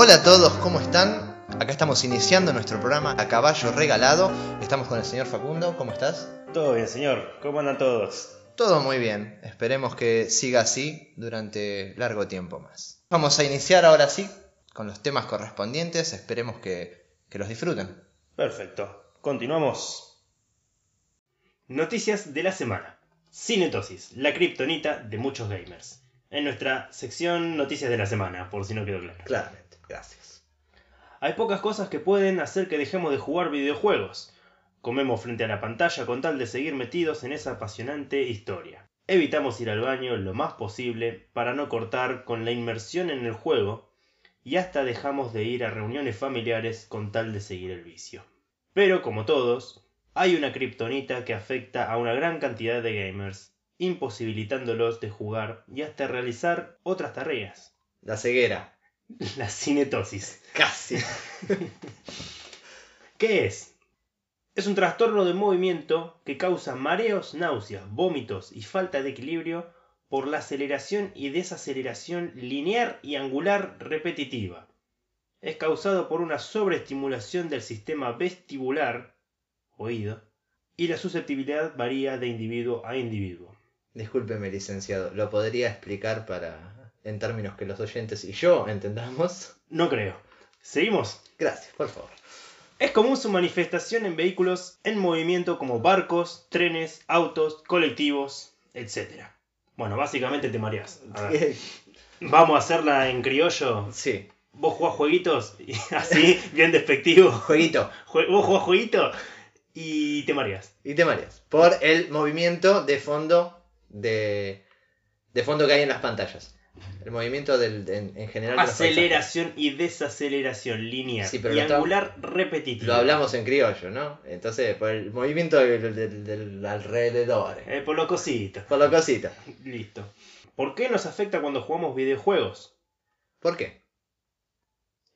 Hola a todos, ¿cómo están? Acá estamos iniciando nuestro programa A Caballo Regalado. Estamos con el señor Facundo, ¿cómo estás? Todo bien, señor. ¿Cómo andan todos? Todo muy bien, esperemos que siga así durante largo tiempo más. Vamos a iniciar ahora sí con los temas correspondientes, esperemos que, que los disfruten. Perfecto. Continuamos. Noticias de la semana. Cinetosis, la kriptonita de muchos gamers. En nuestra sección Noticias de la semana, por si no quedó claro. Claramente, gracias. Hay pocas cosas que pueden hacer que dejemos de jugar videojuegos. Comemos frente a la pantalla con tal de seguir metidos en esa apasionante historia. Evitamos ir al baño lo más posible para no cortar con la inmersión en el juego y hasta dejamos de ir a reuniones familiares con tal de seguir el vicio. Pero como todos, hay una kriptonita que afecta a una gran cantidad de gamers, imposibilitándolos de jugar y hasta realizar otras tareas. La ceguera. La cinetosis. Casi. ¿Qué es? Es un trastorno de movimiento que causa mareos, náuseas, vómitos y falta de equilibrio por la aceleración y desaceleración lineal y angular repetitiva. Es causado por una sobreestimulación del sistema vestibular, oído, y la susceptibilidad varía de individuo a individuo. Discúlpeme, licenciado, ¿lo podría explicar para, en términos que los oyentes y yo entendamos? No creo. ¿Seguimos? Gracias, por favor. Es común su manifestación en vehículos en movimiento como barcos, trenes, autos, colectivos, etc. Bueno, básicamente te mareas. A ver, Vamos a hacerla en criollo. Sí. Vos jugás jueguitos, y así, bien despectivo. Jueguito. Jue- Vos jugás jueguito y te mareas. Y te mareas. Por el movimiento de fondo de, de fondo que hay en las pantallas. El movimiento del, de- en, en general. Aceleración y desaceleración lineal Sí, y lo angular repetitiva. Lo hablamos en criollo, ¿no? Entonces, por el movimiento del, del- del alrededor. Eh, por lo cosito. Por la cosita. Listo. ¿Por qué nos afecta cuando jugamos videojuegos? ¿Por qué?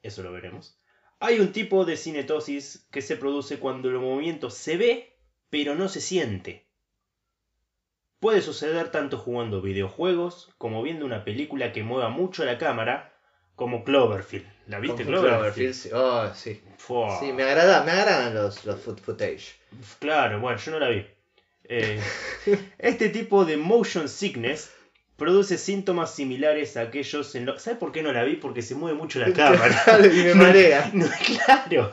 Eso lo veremos. Hay un tipo de cinetosis que se produce cuando el movimiento se ve, pero no se siente. Puede suceder tanto jugando videojuegos como viendo una película que mueva mucho la cámara, como Cloverfield. ¿La viste Como Cloverfield? sí. Oh, sí. Fua. Sí, me, agrada, me agradan los, los foot footage. Claro, bueno, yo no la vi. Eh, este tipo de motion sickness produce síntomas similares a aquellos en los... ¿Sabes por qué no la vi? Porque se mueve mucho la cámara. y me marea. No, claro.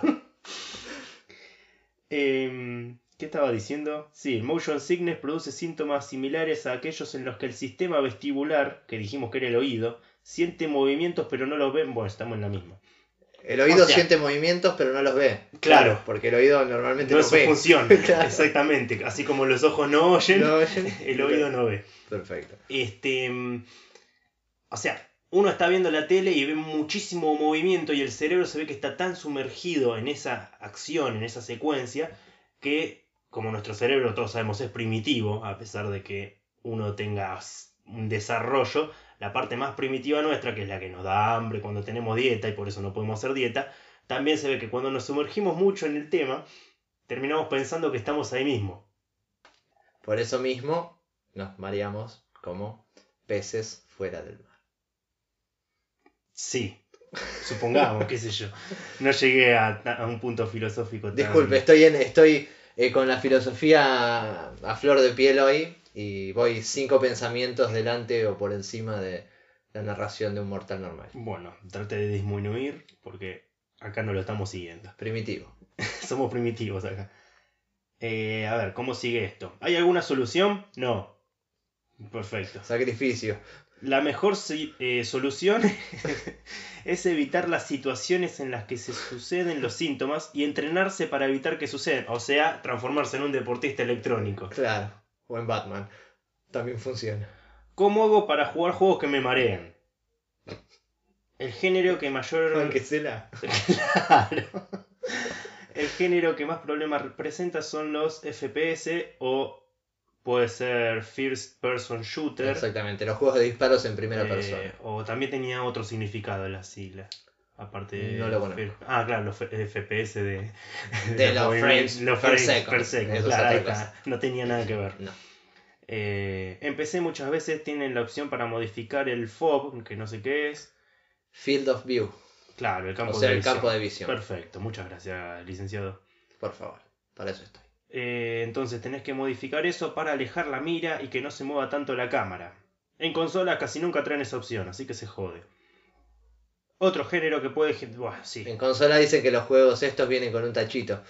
Em, ¿Qué estaba diciendo? Sí, el motion sickness produce síntomas similares a aquellos en los que el sistema vestibular, que dijimos que era el oído, siente movimientos pero no los ven. Bueno, estamos en la misma. El oído O sea- siente movimientos, pero no los ve. Claro. Porque el oído normalmente No no, es su ve. función. Claro. Exactamente. Así como los ojos no oyen, No oyen. el oído no ve. Perfecto. Este. O sea, uno está viendo la tele y ve muchísimo movimiento y el cerebro se ve que está tan sumergido en esa acción, en esa secuencia, que como nuestro cerebro todos sabemos es primitivo, a pesar de que uno tenga un desarrollo, la parte más primitiva nuestra, que es la que nos da hambre cuando tenemos dieta y por eso no podemos hacer dieta, también se ve que cuando nos sumergimos mucho en el tema, terminamos pensando que estamos ahí mismo. Por eso mismo nos mareamos como peces fuera del mar. Sí, supongamos, qué sé yo. No llegué a, a un punto filosófico. tan- Disculpe, estoy, en, estoy eh, con la filosofía a flor de piel hoy y voy cinco pensamientos delante o por encima de la narración de un mortal normal. Bueno, trate de disminuir porque acá no lo estamos siguiendo. Primitivo. Somos primitivos acá. Eh, a ver, ¿cómo sigue esto? ¿Hay alguna solución? No. Perfecto. Sacrificio. La mejor eh, solución es evitar las situaciones en las que se suceden los síntomas y entrenarse para evitar que sucedan. O sea, transformarse en un deportista electrónico. Claro. O en Batman. También funciona. ¿Cómo hago para jugar juegos que me marean? El género que mayor... Claro. El género que más problemas presenta son los FPS o puede ser First Person Shooter. Exactamente. Los juegos de disparos en primera eh, persona. O también tenía otro significado la sigla. Aparte de No lo conozco. Ah, claro, los FPS de, De los movimientos- frames los per second. per second, claro, ahí está. No tenía nada que ver. No. Eh, en PC muchas veces tienen la opción para modificar el FOB, que no sé qué es. Field of View. Claro, el campo O sea, de el visión. campo de visión. Perfecto, muchas gracias, licenciado. Por favor, para eso estoy. Eh, entonces tenés que modificar eso para alejar la mira y que no se mueva tanto la cámara. En consolas casi nunca traen esa opción, así que se jode. Otro género que puede... Buah, sí. En consola dicen que los juegos estos vienen con un tachito.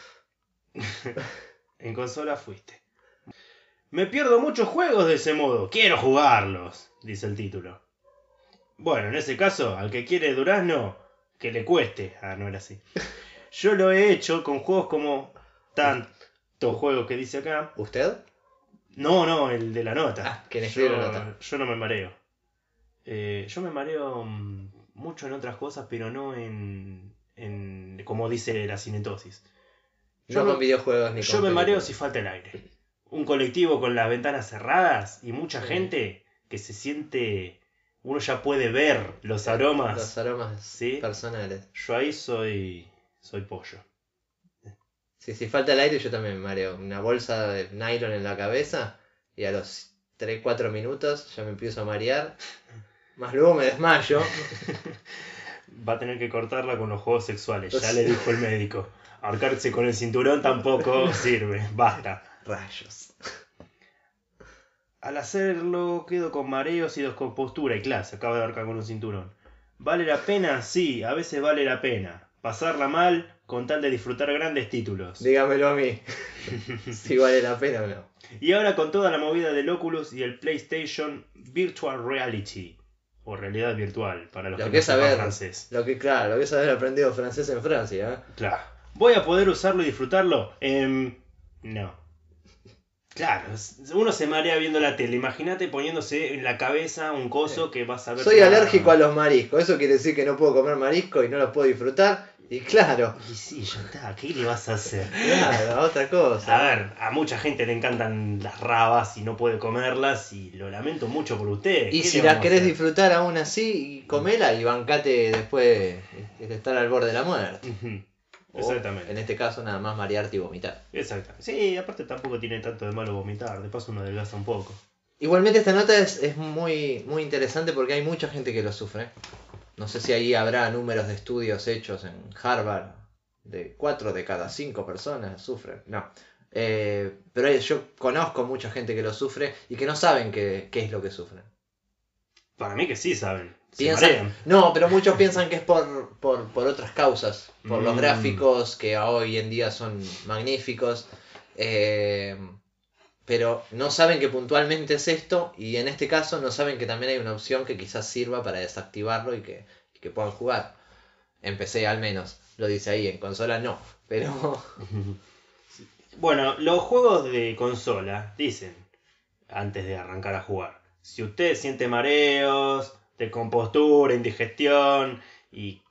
En consola fuiste. Me pierdo muchos juegos de ese modo. Quiero jugarlos, dice el título. Bueno, en ese caso, al que quiere durazno, que le cueste. Ah, no era así. Yo lo he hecho con juegos como tantos juegos que dice acá. ¿Usted? No, no, el de la nota. Ah, escribe yo, la nota. yo no me mareo. Eh, yo me mareo mm, mucho en otras cosas, pero no en, en como dice la cinetosis. Yo no me- con videojuegos ni Yo con me mareo si falta el aire. Un colectivo con las ventanas cerradas y mucha Sí. gente que se siente. Uno ya puede ver los aromas. Los aromas Sí. personales. Yo ahí soy. Soy pollo. Sí, si falta el aire yo también me mareo. Una bolsa de nylon en la cabeza y a los 3-4 minutos ya me empiezo a marear. Más luego me desmayo. Va a tener que cortarla con los juegos sexuales, ya le dijo el médico. Ahorcarse con el cinturón tampoco sirve, basta. Rayos. Al hacerlo quedo con mareos y descompostura y clase, acaba de ahorcar con un cinturón. ¿Vale la pena? Sí, a veces vale la pena. Pasarla mal con tal de disfrutar grandes títulos. Dígamelo a mí. si vale la pena o no. Y ahora con toda la movida del Oculus y el PlayStation Virtual Reality. O realidad virtual, para los Lo que, que saber. francés. Lo que, claro, lo que es haber aprendido francés en Francia. ¿eh? Claro. ¿Voy a poder usarlo y disfrutarlo? Em, no. Claro, uno se marea viendo la tele. Imagínate poniéndose en la cabeza un coso que vas a ver. Soy alérgico a los mariscos. Eso quiere decir que no puedo comer marisco y no los puedo disfrutar. Y claro, Y sí, ya está. ¿Qué le vas a hacer? claro, otra cosa. A ver, a mucha gente le encantan las rabas y no puede comerlas y lo lamento mucho por usted. Y ¿Qué si las querés disfrutar aún así, comela y bancate después de estar al borde de la muerte. O, Exactamente. en este caso, nada más marearte y vomitar. Exactamente. Sí, aparte tampoco tiene tanto de malo vomitar. De paso uno adelgaza un poco. Igualmente esta nota es, es muy, muy interesante porque hay mucha gente que lo sufre. No sé si ahí habrá números de estudios hechos en Harvard de 4 de cada 5 personas sufren. No. Eh, pero yo conozco mucha gente que lo sufre y que no saben qué, qué es lo que sufren. Para mí que sí saben. Piensan- no, pero muchos piensan que es por, por, por otras causas, por los Mm. gráficos que hoy en día son magníficos, eh, pero no saben que puntualmente es esto y en este caso no saben que también hay una opción que quizás sirva para desactivarlo y que, que puedan jugar. En PC al menos, lo dice ahí, en consola no, pero Bueno, los juegos de consola dicen, antes de arrancar a jugar, si usted siente mareos, descompostura, indigestión y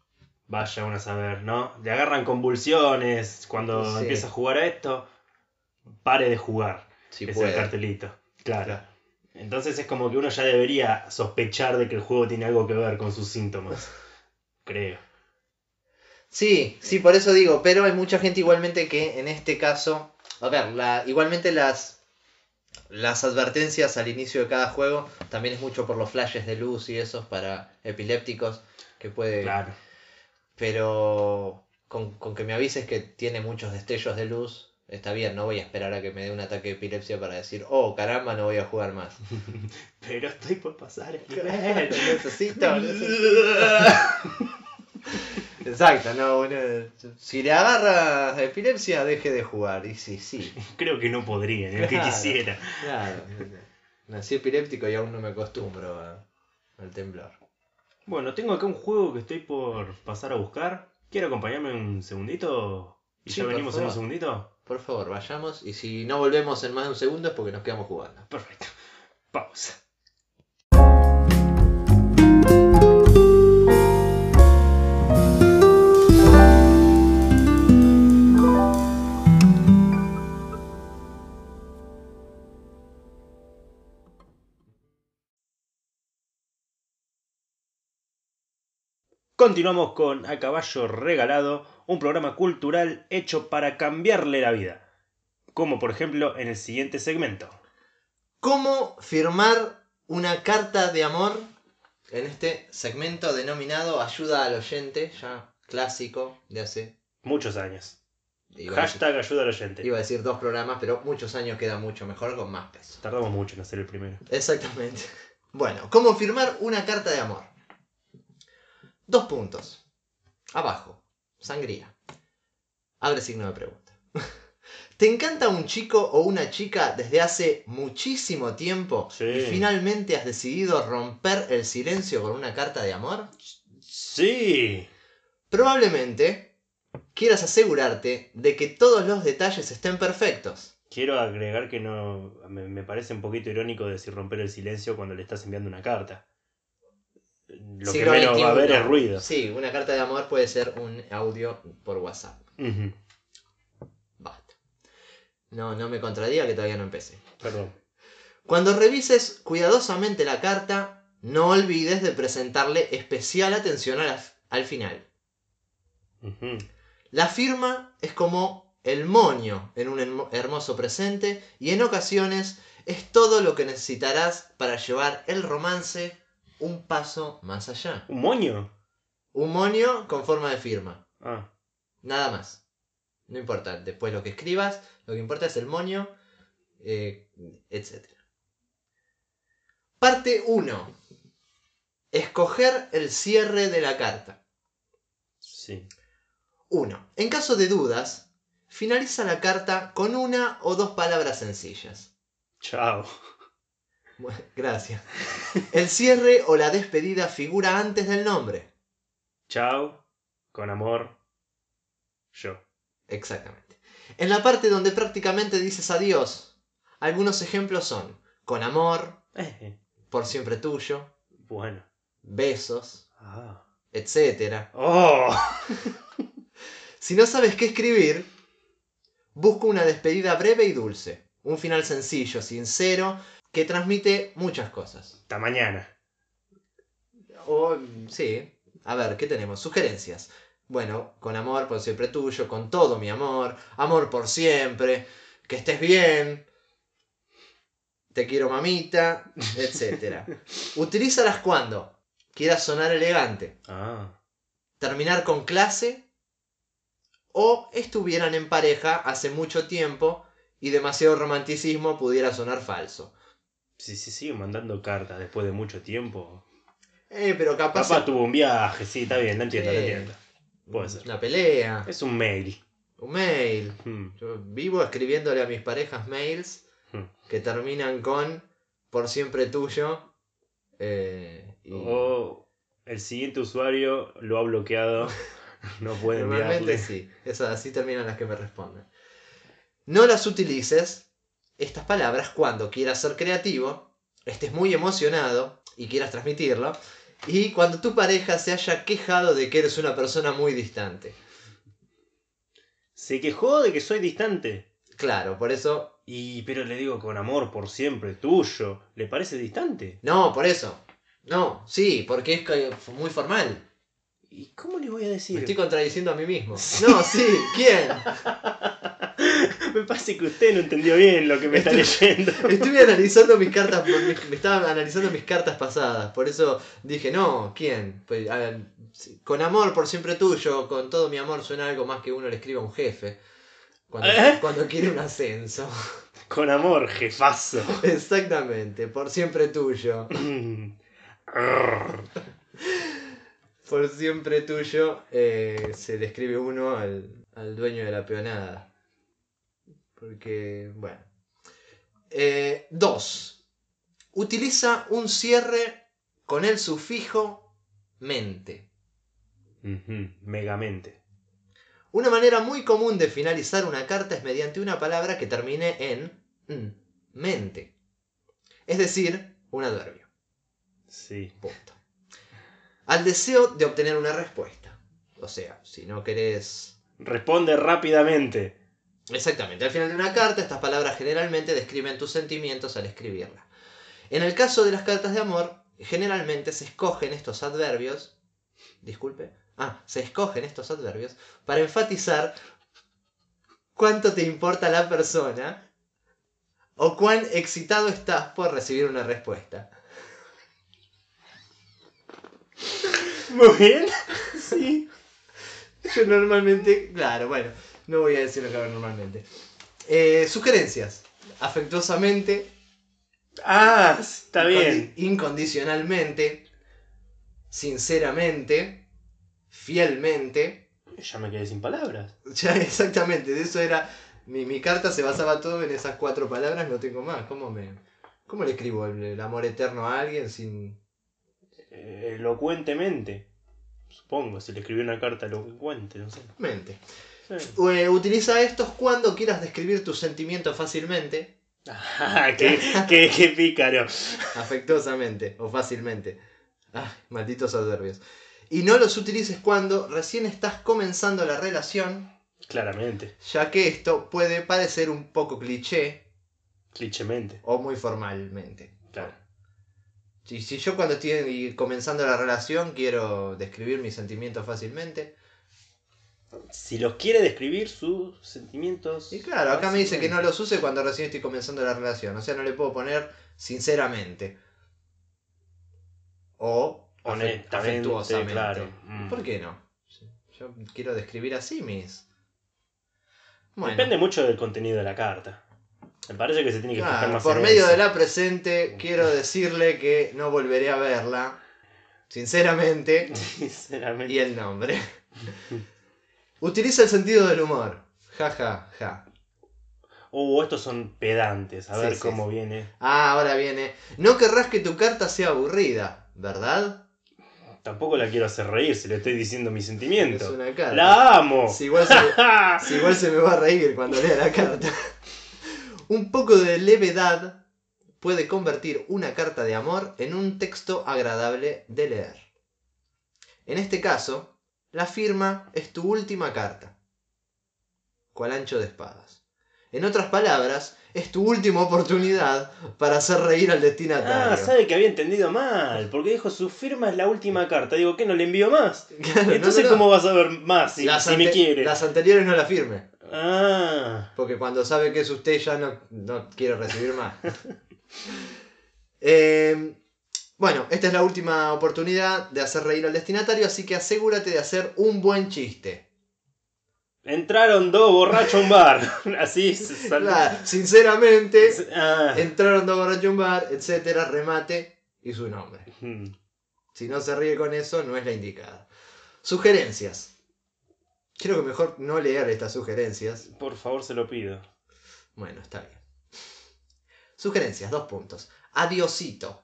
vaya uno a saber, ¿no? Le agarran convulsiones cuando Sí. empieza a jugar a esto, pare de jugar. Es el cartelito. Claro. Claro. Entonces es como que uno ya debería sospechar de que el juego tiene algo que ver con sus síntomas. Creo. Sí, sí, por eso digo, pero hay mucha gente igualmente que en este caso, a ver, la, igualmente las, las advertencias al inicio de cada juego también es mucho por los flashes de luz y esos para epilépticos que puede... Claro. Pero con, con que me avises que tiene muchos destellos de luz, está bien, no voy a esperar a que me dé un ataque de epilepsia para decir, oh, caramba, no voy a jugar más. Pero estoy por pasar el nivel. necesito, Exacto, no, bueno, si le agarra epilepsia, deje de jugar. Y sí, sí, Creo que no podría, ni aunque Claro. quisiera. claro. Nací epiléptico y aún no me acostumbro a- al temblor. Bueno, tengo acá un juego que estoy por pasar a buscar. ¿Quiere acompañarme un segundito? ¿Y Sí, ya venimos en un segundito? Por favor, vayamos. Y si no volvemos en más de un segundo es porque nos quedamos jugando. Perfecto. Pausa. Continuamos con A Caballo Regalado, un programa cultural hecho para cambiarle la vida. Como por ejemplo en el siguiente segmento. ¿Cómo firmar una carta de amor en este segmento denominado Ayuda al oyente, ya clásico de hace. Muchos años. Decir, Hashtag ayuda al oyente. iba a decir dos programas, pero muchos años queda mucho mejor con más peso. Tardamos mucho en hacer el primero. Exactamente. Bueno, ¿cómo firmar una carta de amor? Dos puntos. Abajo. Sangría. Abre signo de pregunta. ¿Te encanta un chico o una chica desde hace muchísimo tiempo Sí. y finalmente has decidido romper el silencio con una carta de amor? Sí. Probablemente quieras asegurarte de que todos los detalles estén perfectos. Quiero agregar que no. Me, me parece un poquito irónico decir romper el silencio cuando le estás enviando una carta. Lo que va a haber es ruido. Sí, una carta de amor puede ser un audio por WhatsApp. Basta. No, no me contradiga que todavía no empecé. Perdón. Cuando revises cuidadosamente la carta, no olvides de presentarle especial atención la- al final. La firma es como el moño en un hermo- hermoso presente y en ocasiones es todo lo que necesitarás para llevar el romance un paso más allá. ¿Un moño? Un moño con forma de firma. Ah. Nada más. No importa después lo que escribas, lo que importa es el moño, eh, etc. Parte 1. Escoger el cierre de la carta. Sí. 1. En caso de dudas, finaliza la carta con una o dos palabras sencillas. Chao. Gracias. El cierre o la despedida figura antes del nombre. Chao. Con amor. Yo. Exactamente. En la parte donde prácticamente dices adiós, algunos ejemplos son con amor, Eh, por siempre tuyo, bueno. besos, Ah. etc. ¡Oh! Si no sabes qué escribir, busca una despedida breve y dulce, un final sencillo, sincero, que transmite muchas cosas. Hasta mañana. O, sí, a ver, ¿qué tenemos? Sugerencias. Bueno, con amor por siempre tuyo, con todo mi amor, amor por siempre, que estés bien, te quiero mamita, etc. Utilízalas cuando quieras sonar elegante, Ah. terminar con clase o estuvieran en pareja hace mucho tiempo y demasiado romanticismo pudiera sonar falso. Si se sigue mandando cartas después de mucho tiempo. Eh, pero capaz Papá tuvo un viaje, sí, está bien, lo entiendo, lo Sí. entiendo. Puede ser. una pelea, Es un mail. un mail. Hmm. Yo vivo escribiéndole a mis parejas mails Hmm. que terminan con por siempre tuyo. eh, y O el siguiente usuario lo ha bloqueado. No puede normalmente sí. Esas así terminan las que me responden. No las utilices, estas palabras, cuando quieras ser creativo, estés muy emocionado y quieras transmitirlo. Y cuando tu pareja se haya quejado de que eres una persona muy distante. Se quejó de que soy distante. Claro, por eso. Y pero le digo con amor por siempre, tuyo. ¿Le parece distante? No, por eso. No, sí, porque es muy formal. ¿Y cómo le voy a Me decir? estoy contradiciendo a mí mismo. No, sí, ¿quién? Me parece que usted no entendió bien lo que me está leyendo. Estuve analizando mis cartas, me estaba analizando mis cartas pasadas, por eso dije, no, ¿quién? Pues, ver, con amor por siempre tuyo, con todo mi amor suena algo más que uno le escriba a un jefe. Cuando, ¿Eh? cuando quiere un ascenso. Con amor, jefazo. Exactamente, por siempre tuyo. Por siempre tuyo eh, se le escribe uno al, al dueño de la peonada. Porque, bueno. Eh, dos. Utiliza un cierre con el sufijo mente. Megamente. Una manera muy común de finalizar una carta es mediante una palabra que termine en "n", mente. Es decir, un adverbio. Sí. Punto. Al deseo de obtener una respuesta. O sea, si no querés Responde rápidamente. Exactamente, al final de una carta estas palabras generalmente describen tus sentimientos al escribirla. En el caso de las cartas de amor, generalmente se escogen estos adverbios, disculpe, ah, se escogen estos adverbios para enfatizar cuánto te importa la persona o cuán excitado estás por recibir una respuesta. Muy bien. Sí. Yo normalmente, claro, bueno, no voy a decir lo que hago normalmente. Eh, sugerencias. Afectuosamente, Ah, está bien. incondicionalmente, sinceramente, fielmente. Ya me quedé sin palabras. Ya exactamente, de eso era. Mi, mi carta se basaba todo en esas cuatro palabras, no tengo más. ¿Cómo me. ¿Cómo le escribo el, el amor eterno a alguien sin. Eh, elocuentemente. Supongo, si le escribí una carta elocuente, no sé. mente? Sí. Eh, utiliza estos cuando quieras describir tus sentimientos fácilmente, Ah, qué, qué, qué pícaro. afectuosamente o fácilmente. Ay, malditos adverbios. Y no los utilices cuando recién estás comenzando la relación, Claramente, ya que esto puede parecer un poco cliché clichemente. o muy formalmente. Claro. Si, si yo cuando estoy comenzando la relación quiero describir mis sentimientos fácilmente. Si los quiere describir sus sentimientos. Y claro, acá me dice que no los use cuando recién estoy comenzando la relación. O sea, no le puedo poner sinceramente. O Honestamente, afectuosamente. claro. Mm. ¿Por qué no? Yo quiero describir así mis... Bueno, Depende mucho del contenido de la carta. Me parece que se tiene que fijar más por en medio eso. de la presente quiero decirle que no volveré a verla. Sinceramente. Sinceramente. y el nombre. Utiliza el sentido del humor. Ja, ja, ja. Uh, estos son pedantes. A Sí, ver sí, cómo sí. viene. Ah, ahora viene. No querrás que tu carta sea aburrida, ¿verdad? Tampoco la quiero hacer reír si le estoy diciendo mi Es sentimiento. una carta. ¡La amo! Si igual, se si igual se me va a reír cuando lea la carta. Un poco de levedad puede convertir una carta de amor en un texto agradable de leer. En este caso, la firma es tu última carta. Cual ancho de espadas. En otras palabras, es tu última oportunidad para hacer reír al destinatario. Ah, sabe que había entendido mal. Porque dijo su firma es la última carta. Digo, ¿qué no le envío más? Claro, Entonces, no, no. ¿cómo vas a ver más si, me quiere? las anteriores no la firme. Ah, Porque cuando sabe que es usted ya no, no quiere recibir más. Eh, bueno, esta es la última oportunidad de hacer reír al destinatario, así que asegúrate de hacer un buen chiste. entraron dos borrachos a un bar. Así se sal- Claro, sinceramente, Ah. entraron dos borrachos a un bar, etcétera, remate y su nombre. Si no se ríe con eso, no es la indicada. Sugerencias. Creo que mejor no leer estas sugerencias. Por favor, se lo pido. Bueno, está bien. Sugerencias, dos puntos. Adiosito.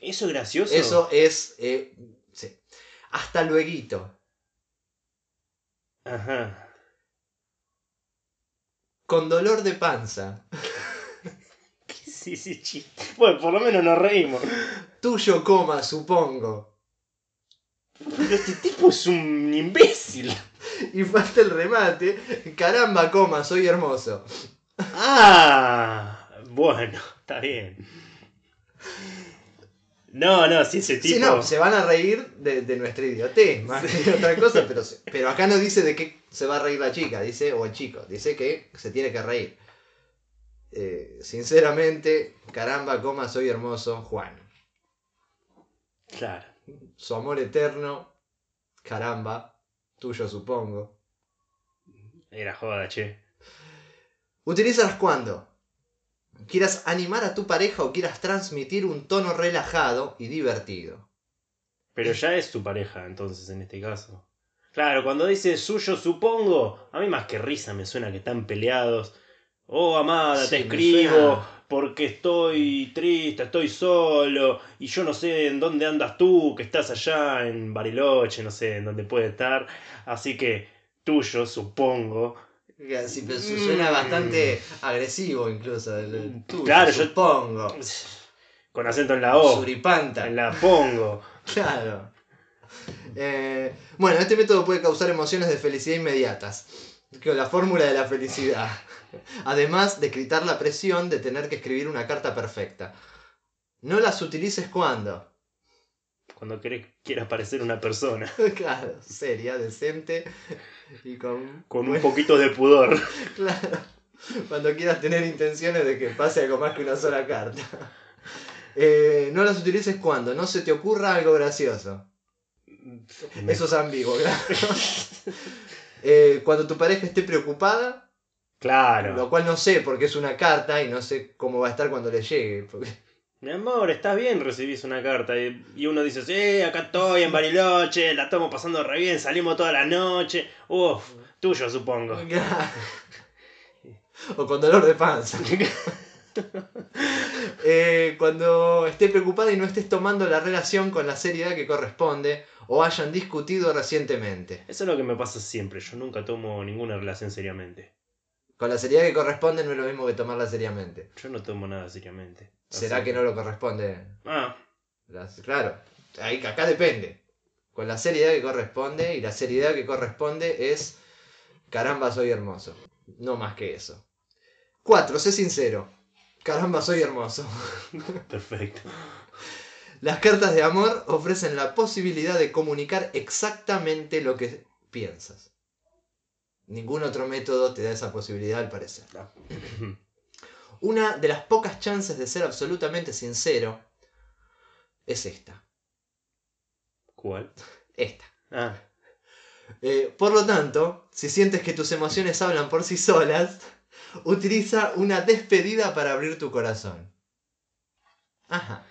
¿Eso es gracioso? Eso es. eh, sí. Hasta luego. Ajá. Con dolor de panza. Sí, sí, chi. Bueno, por lo menos nos reímos. Tuyo coma, supongo. Pero este tipo es un imbécil. Y falta el remate. Caramba, coma, soy hermoso. Ah, bueno, está bien. No, no, si ese tipo. Sí, no, se van a reír de, de nuestra idiotez, más que otra cosa, pero, pero acá no dice de qué se va a reír la chica, dice, o el chico, dice que se tiene que reír. Eh, sinceramente, caramba, coma, soy hermoso, Juan. Claro. Su amor eterno, caramba, tuyo supongo. Era joda, che. Utilízalas cuando quieras animar a tu pareja o quieras transmitir un tono relajado y divertido. Pero ya es su pareja, entonces, en este caso. Claro, cuando dice suyo, supongo, a mí más que risa me suena que están peleados. Oh, amada, Sí, te escribo porque estoy triste, estoy solo y yo no sé en dónde andas tú, que estás allá en Bariloche, no sé en dónde puede estar. Así que tuyo, supongo. Sí, pero su- suena Mm. bastante agresivo incluso. el- el tuyo, Claro, yo- supongo. Con acento en la O. Suripanta. En la pongo. Claro. Eh, bueno, este método puede causar emociones de felicidad inmediatas. Que la fórmula de la felicidad. Además de quitar la presión de tener que escribir una carta perfecta. No las utilices cuando. Cuando querés, quiera parecer una persona. Claro, seria, decente y con. Con un poquito de pudor. Claro. Cuando quieras tener intenciones de que pase algo más que una sola carta. Eh, no las utilices cuando no se te ocurra algo gracioso. Eso es ambiguo, claro. Eh, cuando tu pareja esté preocupada, Claro. lo cual no sé porque es una carta y no sé cómo va a estar cuando le llegue. porque- Mi amor, está bien, recibís una carta. Y, y uno dice, sí, acá estoy en Bariloche, la estamos pasando re bien, salimos toda la noche. Uf, tuyo supongo. o con dolor de panza. Eh, cuando esté preocupada y no estés tomando la relación con la seriedad que corresponde o hayan discutido recientemente. Eso es lo que me pasa siempre, yo nunca tomo ninguna relación seriamente. Con la seriedad que corresponde no es lo mismo que tomarla seriamente. Yo no tomo nada seriamente. ¿Será que no lo corresponde? Ah, Las- claro, ahí, acá depende. Con la seriedad que corresponde y la seriedad que corresponde es caramba soy hermoso. No más que eso. 4. Sé sincero. Caramba soy hermoso. perfecto. Las cartas de amor ofrecen la posibilidad de comunicar exactamente lo que piensas. Ningún otro método te da esa posibilidad al parecer. Una de las pocas chances de ser absolutamente sincero es esta. ¿Cuál? Esta. Ah, Eh, por lo tanto, si sientes que tus emociones hablan por sí solas, utiliza una despedida para abrir tu corazón. Ajá.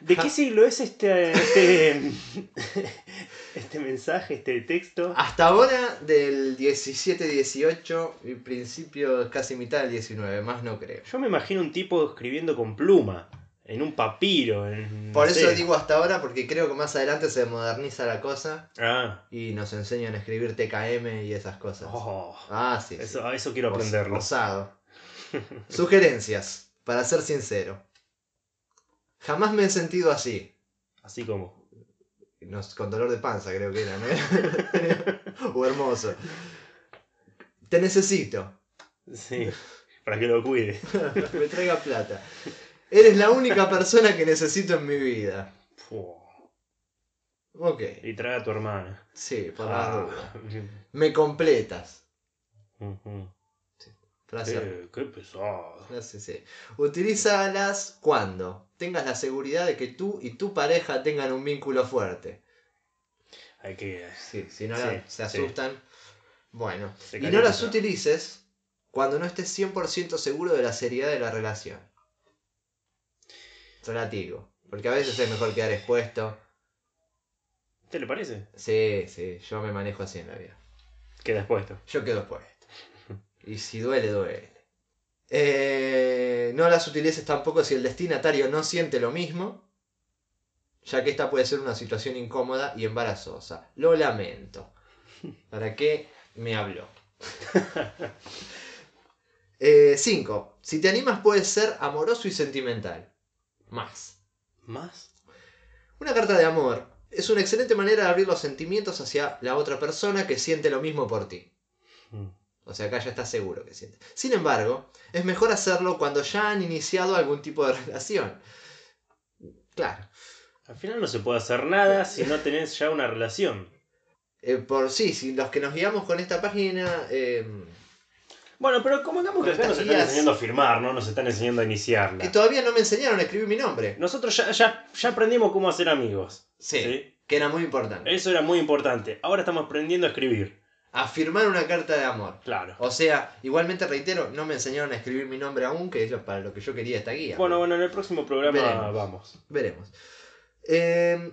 ¿De qué siglo es este, este, este mensaje, este texto? Hasta ahora del 17-18 y principio casi mitad del 19, más no creo. Yo me imagino un tipo escribiendo con pluma, en un papiro. En, Por no eso sé. digo hasta ahora, porque creo que más adelante se moderniza la cosa Ah, y nos enseñan a escribir TKM y esas cosas. oh, Ah, sí. sí. eso, eso quiero aprenderlo. Osado. Sugerencias, para ser sincero. Jamás me he sentido así. Así como. Con dolor de panza creo que era, ¿no? o hermoso. Te necesito. Sí, para que lo cuide. me traiga plata. Eres la única persona que necesito en mi vida. Ok. Y trae a tu hermana. Sí, por la Ah, duda. Me completas. ujú. Eh, qué pesado. sí. Utilízalas cuando tengas la seguridad de que tú y tu pareja tengan un vínculo fuerte. Hay que. Sí, si no Sí, la- se sí. asustan. Bueno. Se y no las utilices cuando no estés 100% seguro de la seriedad de la relación. Relativo. Porque a veces es mejor quedar expuesto. ¿Te le parece? Sí, sí, yo me manejo así en la vida. Queda expuesto. Yo quedo expuesto. Y si duele, duele. Eh, no las utilices tampoco si el destinatario no siente lo mismo, ya que esta puede ser una situación incómoda y embarazosa. Lo lamento. ¿Para qué me habló? 5. si te animas puedes ser amoroso y sentimental. Más. ¿Más? Una carta de amor es una excelente manera de abrir los sentimientos hacia la otra persona que siente lo mismo por ti. Mm. O sea, acá ya estás seguro que siente. Sin embargo, es mejor hacerlo cuando ya han iniciado algún tipo de relación. Claro. Al final no se puede hacer nada si no tenés ya una relación. Eh, por sí, si los que nos guiamos con esta página. eh, Bueno, pero como digamos que acá nos están enseñando a firmar, ¿no? Nos están enseñando a iniciarla. que todavía no me enseñaron a escribir mi nombre. Nosotros ya, ya, ya aprendimos cómo hacer amigos. Sí. ¿sí? Que era muy importante. Eso era muy importante. Ahora estamos aprendiendo a escribir. A firmar una carta de amor. Claro. O sea, igualmente reitero, no me enseñaron a escribir mi nombre aún, que es para lo que yo quería esta guía. Bueno, bueno, en el próximo programa Veremos. vamos. Veremos. Eh,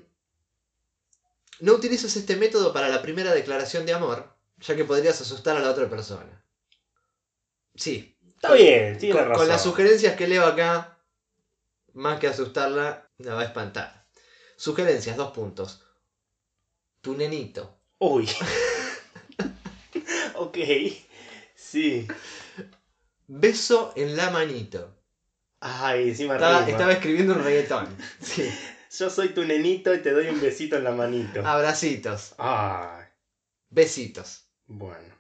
no utilices este método para la primera declaración de amor, ya que podrías asustar a la otra persona. Sí, Está bien, tiene con, razón. con las sugerencias que leo acá, más que asustarla, la va a espantar. Sugerencias, dos puntos. Tu nenito. Uy. ok. Sí. Beso en la manito. Ay, encima Estaba, estaba escribiendo un reggaetón. Sí. Yo soy tu nenito y te doy un besito en la manito. Abracitos. Ay. Besitos. Bueno.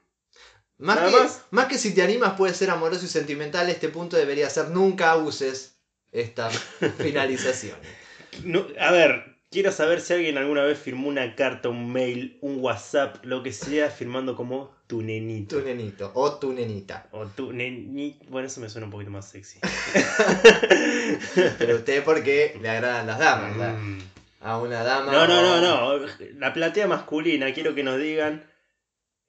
Más que, más. más que si te animas puede ser amoroso y sentimental, este punto debería ser nunca uses esta finalización. No, a ver, quiero saber si alguien alguna vez firmó una carta, un mail, un WhatsApp, lo que sea, firmando como tu nenito. Tu nenito o tu nenita. O tu nenito. Bueno, eso me suena un poquito más sexy. Pero usted porque le agradan las damas, ¿verdad? Mm, a una dama. No, no, o- no, no. La platea masculina, quiero que nos digan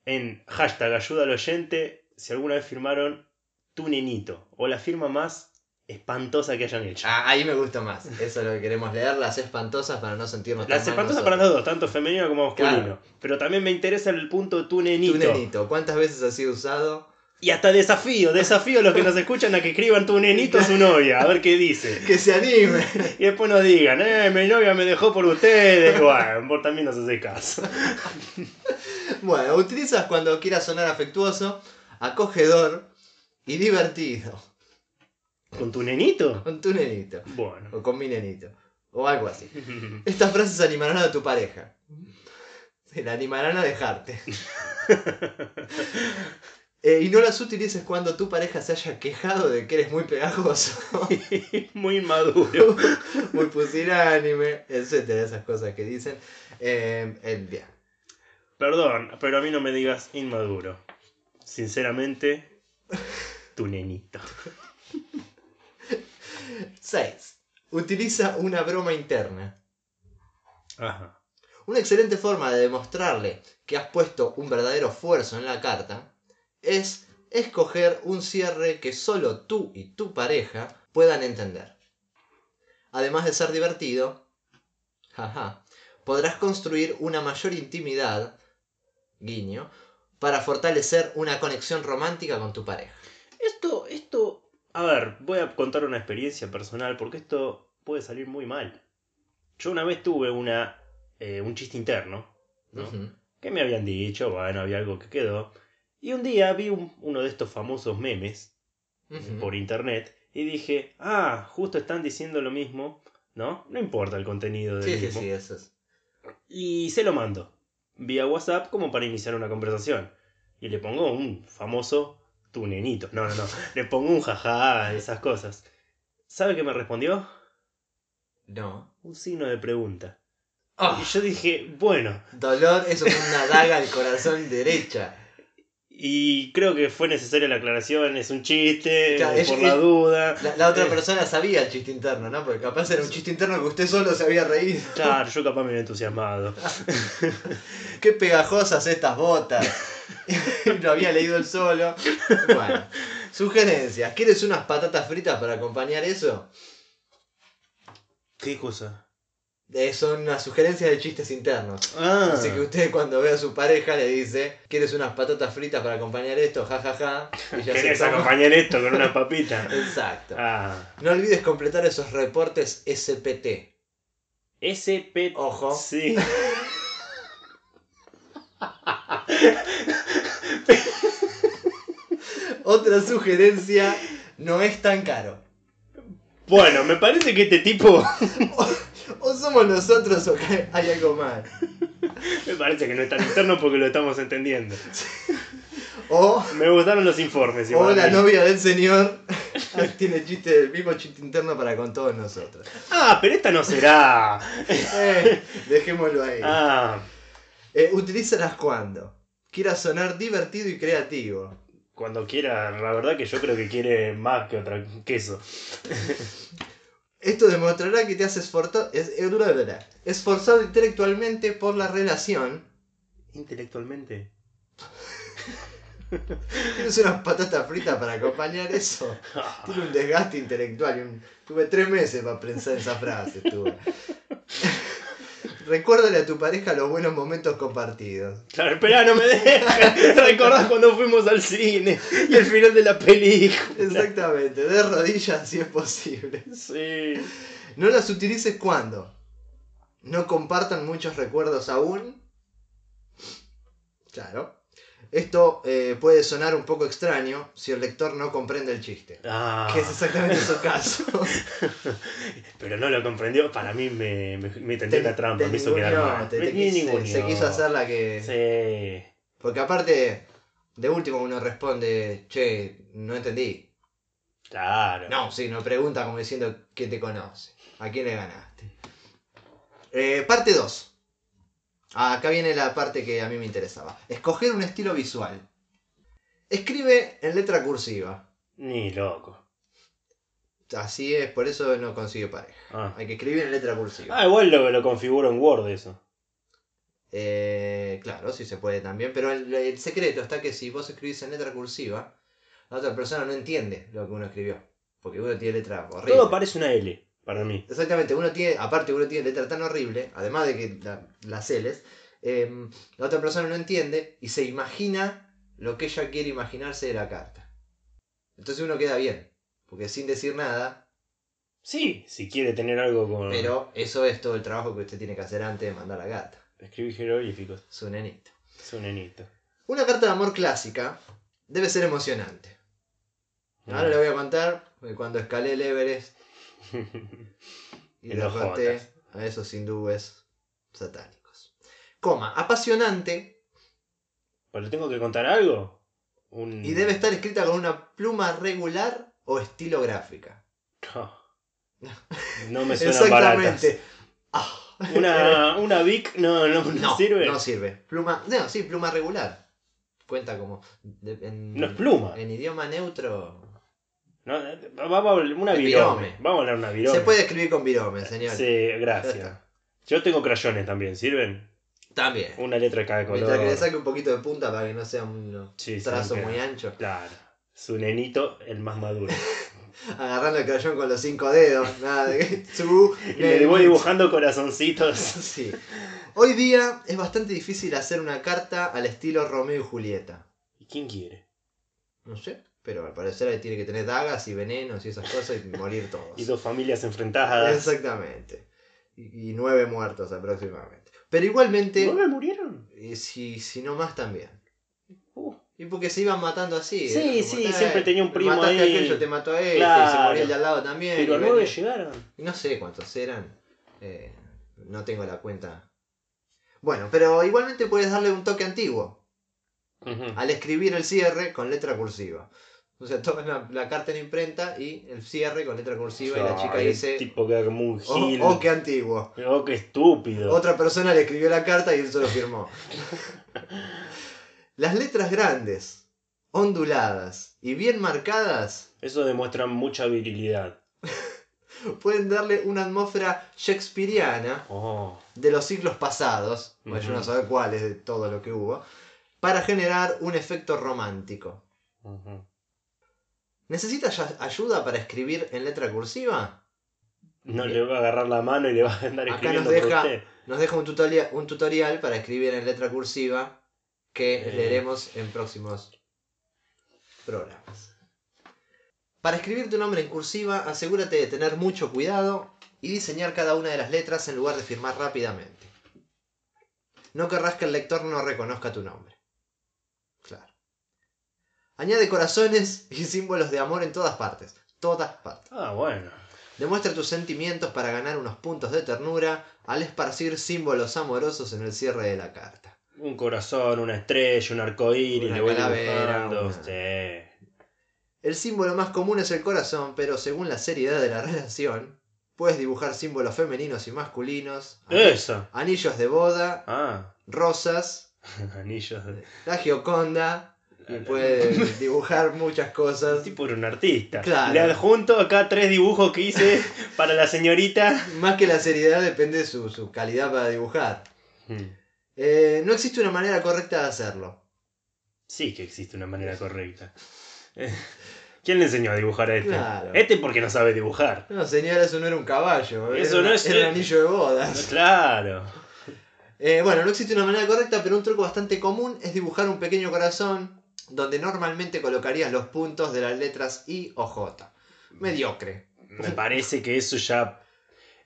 en hashtag ayuda al oyente si alguna vez firmaron tu nenito o la firma más espantosa que hayan hecho. Ah, ahí me gusta más. Eso es lo que queremos leer, las espantosas para no sentirnos Las tan mal espantosas para los dos, tanto femenino como masculino. Claro. Pero también me interesa el punto tu nenito. Tu nenito, ¿cuántas veces ha sido usado? Y hasta desafío, desafío a los que nos escuchan a que escriban tu nenito a su novia, a ver qué dice. Que se anime. Y después nos digan, eh, mi novia me dejó por ustedes. Bueno, vos también nos haces caso. Bueno, utilizas cuando quieras sonar afectuoso, acogedor y divertido. ¿Con tu nenito? Con tu nenito. Bueno. O con mi nenito. O algo así. Estas frases animarán a tu pareja. Se la animarán a dejarte. Eh, y no las utilices cuando tu pareja se haya quejado de que eres muy pegajoso, Muy inmaduro. muy pusilánime, etcétera, esas cosas que dicen. Eh, el bien. Perdón, pero a mí no me digas inmaduro. Sinceramente, tu nenito. 6. Utiliza una broma interna. Ajá. Una excelente forma de demostrarle que has puesto un verdadero esfuerzo en la carta es escoger un cierre que solo tú y tu pareja puedan entender. Además de ser divertido, jaja, podrás construir una mayor intimidad, guiño, para fortalecer una conexión romántica con tu pareja. Esto, esto. A ver, voy a contar una experiencia personal porque esto puede salir muy mal. Yo una vez tuve una, eh, un chiste interno, ¿no? Que me habían dicho, bueno, había algo que quedó. Y un día vi un- uno de estos famosos memes Ujú. por internet y dije, ah, justo están diciendo lo mismo, ¿no? No importa el contenido del Sí, sí, mismo. sí, eso es. Y se lo mando vía WhatsApp como para iniciar una conversación. Y le pongo un famoso tu nenito. No, no, no. Le pongo un jaja, esas cosas. ¿Sabe qué me respondió? No. Un signo de pregunta. Ah, Y yo dije, bueno. dolor, eso es una daga al corazón derecha. Y creo que fue necesaria la aclaración, es un chiste, Claro, por la duda. La, la otra Eh. persona sabía el chiste interno, ¿no? Porque capaz era un chiste interno que usted solo se había reído. Claro, yo capaz me había entusiasmado. Qué pegajosas estas botas. Lo había leído él solo. Bueno, sugerencias. ¿Quieres unas patatas fritas para acompañar eso? ¿Qué cosa? Eh, son unas sugerencias de chistes internos. Ah, Así que usted cuando ve a su pareja le dice, ¿quieres unas patatas fritas para acompañar esto? Ja, ja, ja. Y ya se ¿querés toma. acompañar esto con una papita? Exacto. Ah, No olvides completar esos reportes SPT. SP. Ojo. Sí. Otra sugerencia, no es tan caro. Bueno, me parece que este tipo. O somos nosotros o que hay algo mal. Me parece que no es tan interno porque lo estamos entendiendo. O, Me gustaron los informes. o la novia del señor tiene chiste, el mismo chiste interno para con todos nosotros. Ah, pero esta no será. Eh, dejémoslo ahí. Ah, Eh, utilízalas cuando quieras sonar divertido y creativo. Cuando quiera, la verdad que yo creo que quiere más que otra que eso. Esto demostrará que te has esforza- es- esforzado intelectualmente por la relación. Intelectualmente. ¿Tienes unas patatas fritas para acompañar eso? Tiene un desgaste intelectual. un- Tuve tres meses para pensar esa frase. Tuve. Recuérdale a tu pareja los buenos momentos compartidos. Claro, espera, no me dejes. ¿Recordás cuando fuimos al cine? Y el final de la película. Exactamente, de rodillas si es posible. Sí. No las utilices cuando no compartan muchos recuerdos aún. Claro. Esto eh, puede sonar un poco extraño si el lector no comprende el chiste. Ah. Que es exactamente su caso. Pero no lo comprendió. Para mí me, me, me tendió la trampa, Te me hizo quedar mal. te- te quise- se quiso hacer la que. Sí. Porque aparte, de último uno responde, che, no entendí. Claro. No, sí, no pregunta como diciendo que te conoce. ¿A quién le ganaste? Eh, parte 2. Acá viene la parte que a mí me interesaba. Escoger un estilo visual. Escribe en letra cursiva. Ni loco. así es, por eso no consigue pareja. Ah, Hay que escribir en letra cursiva. Ah, igual lo, lo configuro en Word eso. Eh, claro, sí se puede también, pero el, el secreto está que si vos escribís en letra cursiva, la otra persona no entiende lo que uno escribió. Porque uno tiene letra horrible. Todo parece una L para mí. Exactamente, uno tiene, aparte uno tiene letra tan horrible, además de que la- las L's, em, la otra persona no entiende y se imagina lo que ella quiere imaginarse de la carta. Entonces uno queda bien, porque sin decir nada, Sí, si quiere tener algo con. pero eso es todo el trabajo que usted tiene que hacer antes de mandar la carta. Escribir jeroglíficos. Su nenito. Es un nenito. Una carta de amor clásica debe ser emocionante. Ahora le voy a contar de cuando escalé el Everest y derroté a esos hindúes satánicos. Coma, apasionante ¿Pero tengo que contar algo? Un... y debe estar escrita con una pluma regular o estilográfica. No. No me baratas. Exactamente. Ah. Una, una Vic no, no, no No, sirve. no sirve. Pluma, no, sí, pluma regular. Cuenta como en, No es pluma. en idioma neutro. No, vamos a hablar una virome. virome. Vamos a hablar una virome. Se puede escribir con virome, señor. Sí, gracias. Yo tengo crayones también, ¿sirven? También. Una letra de cada color. Mientras que le saque un poquito de punta para que no sea un Sí, trazo muy ancho. Claro. Su nenito, el más maduro. Agarrando el crayón con los cinco dedos. Nada de que- su Y le voy dibujando corazoncitos. Sí. Hoy día es bastante difícil hacer una carta al estilo Romeo y Julieta. ¿Y quién quiere? No sé, pero al parecer tiene que tener dagas y venenos y esas cosas y morir todos. Y dos familias enfrentadas. Exactamente. Y, y nueve muertos aproximadamente. Pero igualmente, ¿No me murieron? y si, si no más también. Uh, Y porque se iban matando así. Sí, sí, "Eh, siempre tenía un primo mataste ahí". a aquel, yo te mato a este, y se Claro. moría el de al lado también. pero a nueve llegaron. Y No sé cuántos eran. eh, no tengo la cuenta. Bueno, pero igualmente puedes darle un toque antiguo. Al escribir el cierre con letra cursiva. O sea, tomas la, la carta en imprenta y el cierre con letra cursiva y la chica dice... tipo queda como un Oh, gil. oh, qué antiguo. Oh, qué estúpido. Otra persona le escribió la carta y él solo firmó. Las letras grandes, onduladas y bien marcadas Eso demuestra mucha virilidad. pueden darle una atmósfera shakespeariana Oh. de los siglos pasados, bueno, yo no sé cuáles de todo lo que hubo, para generar un efecto romántico. Ujú. ¿Necesitas ayuda para escribir en letra cursiva? No le va a agarrar la mano y le va a andar Acá escribiendo nos por deja- usted. Nos deja un tutorial, un tutorial para escribir en letra cursiva que Eh. leeremos en próximos programas. Para escribir tu nombre en cursiva, asegúrate de tener mucho cuidado y diseñar cada una de las letras en lugar de firmar rápidamente. No querrás que el lector no reconozca tu nombre. Añade corazones y símbolos de amor en todas partes. Todas partes. Ah, bueno. Demuestra tus sentimientos para ganar unos puntos de ternura al esparcir símbolos amorosos en el cierre de la carta. Un corazón, una estrella, un arcoíris, Una le voy dibujando. una- Sí. El símbolo más común es el corazón, pero según la seriedad de la relación, puedes dibujar símbolos femeninos y masculinos, Eso. anillos de boda, Ah, rosas, anillos de... la gioconda, y puedes dibujar muchas cosas. tipo era un artista. Claro. Le adjunto acá tres dibujos que hice para la señorita. Más que la seriedad depende de su, su calidad para dibujar. Hmm. Eh, no existe una manera correcta de hacerlo. Sí que existe una manera correcta. Eh, ¿Quién le enseñó a dibujar a este? Claro. Este porque no sabe dibujar. No, señora, eso no era un caballo. Eso era, no es- era un anillo de bodas. Claro. Eh, bueno, no existe una manera correcta, pero un truco bastante común es dibujar un pequeño corazón donde normalmente colocarías los puntos de las letras I o J. Mediocre. Me parece que eso ya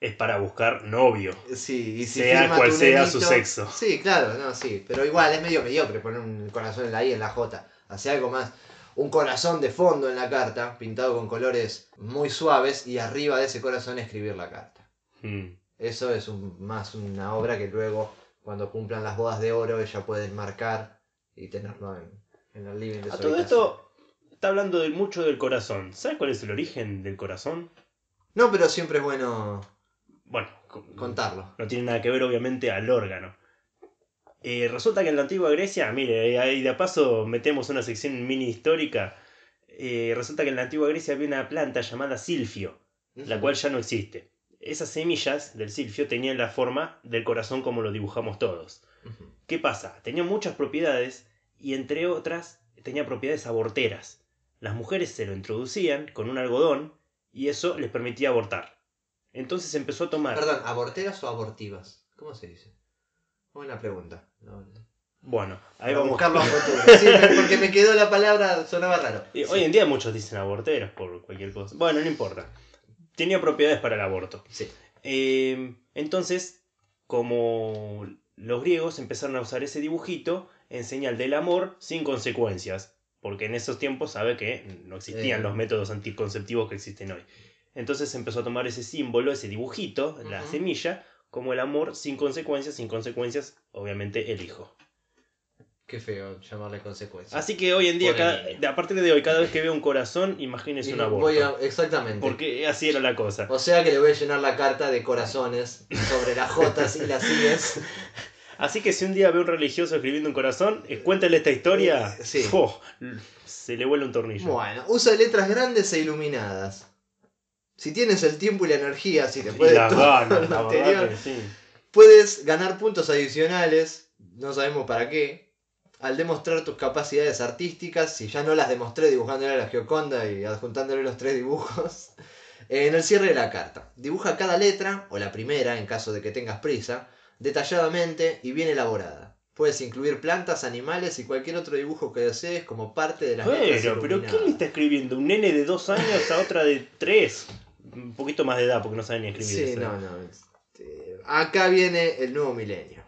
es para buscar novio. Sí, y si Sea cual sea nenito- su sexo. Sí, claro, no, sí. Pero igual es medio mediocre poner un corazón en la I en la J. Hace algo más. Un corazón de fondo en la carta, pintado con colores muy suaves, y arriba de ese corazón escribir la carta. Hmm. Eso es un- más una obra que luego, cuando cumplan las bodas de oro, ella puede marcar y tenerlo en, en el living de A todo habitación. esto está hablando de mucho del corazón. ¿Sabes cuál es el origen del corazón? No, pero siempre es bueno Bueno, co- contarlo. no tiene nada que ver obviamente al órgano. Eh, resulta que en la antigua Grecia, mire, ahí de a paso metemos una sección mini histórica. eh, resulta que en la antigua Grecia había una planta llamada silfio, la cual ya no existe. Esas semillas del silfio tenían la forma del corazón como lo dibujamos todos. ¿Qué pasa? Tenía muchas propiedades y entre otras tenía propiedades aborteras. Las mujeres se lo introducían con un algodón y eso les permitía abortar. Entonces empezó a tomar... Perdón, ¿aborteras o abortivas? ¿Cómo se dice? Buena pregunta. No, no. Bueno, ahí vamos. buscarlo a futuro. Sí, porque me quedó la palabra, sonaba raro. Y Hoy en día muchos dicen aborteros por cualquier cosa. Bueno, no importa. Tenía propiedades para el aborto. Sí. Eh, entonces, como los griegos empezaron a usar ese dibujito en señal del amor sin consecuencias, porque en esos tiempos sabe que no existían Eh. los métodos anticonceptivos que existen hoy. Entonces empezó a tomar ese símbolo, ese dibujito, la semilla, como el amor sin consecuencias, sin consecuencias, obviamente el hijo. Qué feo llamarle consecuencia. Así que hoy en día, cada- a partir de hoy, cada vez que veo un corazón, imagínese Y un aborto. voy a- exactamente. Porque así era la cosa. O sea que le voy a llenar la carta de corazones sobre las Jotas y las Ies. Así que si un día ve un religioso escribiendo un corazón, eh, cuéntale esta historia. Eh, sí. ¡fo! se le vuela un tornillo. Bueno, usa letras grandes e iluminadas. Si tienes el tiempo y la energía, si verdad que sí. puedes ganar puntos adicionales, no sabemos para qué, al demostrar tus capacidades artísticas, si ya no las demostré dibujándole a la Gioconda y adjuntándole los tres dibujos, en el cierre de la carta. Dibuja cada letra, o la primera en caso de que tengas prisa, detalladamente y bien elaborada. Puedes incluir plantas, animales y cualquier otro dibujo que desees como parte de las letras Pero, pero ¿quién le está escribiendo? ¿Un nene de dos años a otra de tres? Un poquito más de edad porque no sabe ni escribir. Sí, eso. no, no. este, acá viene el nuevo milenio.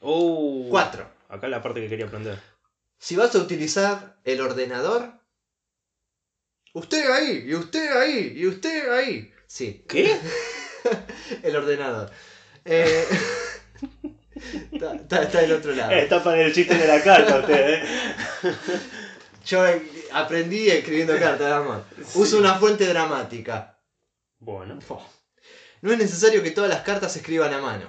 Oh, 4. Acá la parte que quería aprender. Si vas a utilizar el ordenador, usted ahí, y usted ahí, y usted ahí. Sí, ¿Qué? el ordenador. Eh, está, está- está del otro lado. Está para el chiste de la carta usted, ¿eh? Yo eh, aprendí escribiendo cartas de amor. Uso una fuente dramática. Bueno. No es necesario que todas las cartas se escriban a mano.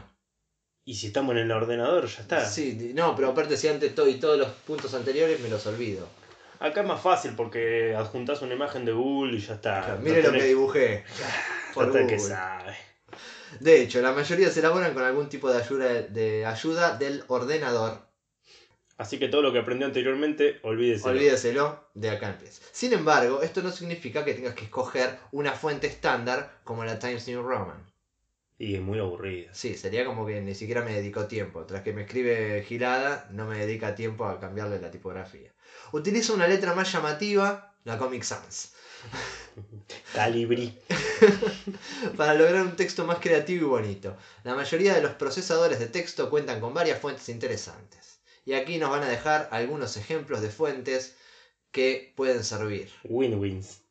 Y si estamos en el ordenador, ya está. Sí, no, pero aparte si antes todo y todos los puntos anteriores me los olvido. Acá es más fácil porque adjuntás una imagen de Google y ya está. O sea, No mire lo que dibujé. Por que sabe. De hecho, la mayoría se elaboran con algún tipo de ayuda, de ayuda del ordenador. Así que todo lo que aprendió anteriormente, olvídese. Olvídeselo, de acá empieza. Sin embargo, esto no significa que tengas que escoger una fuente estándar como la Times New Roman. Y es muy aburrido. Sí, sería como que ni siquiera me dedicó tiempo. Tras que me escribe girada, no me dedica tiempo a cambiarle la tipografía. Utiliza una letra más llamativa, la Comic Sans, Calibri. para lograr un texto más creativo y bonito. La mayoría de los procesadores de texto cuentan con varias fuentes interesantes. Y aquí nos van a dejar algunos ejemplos de fuentes que pueden servir. Win-wins.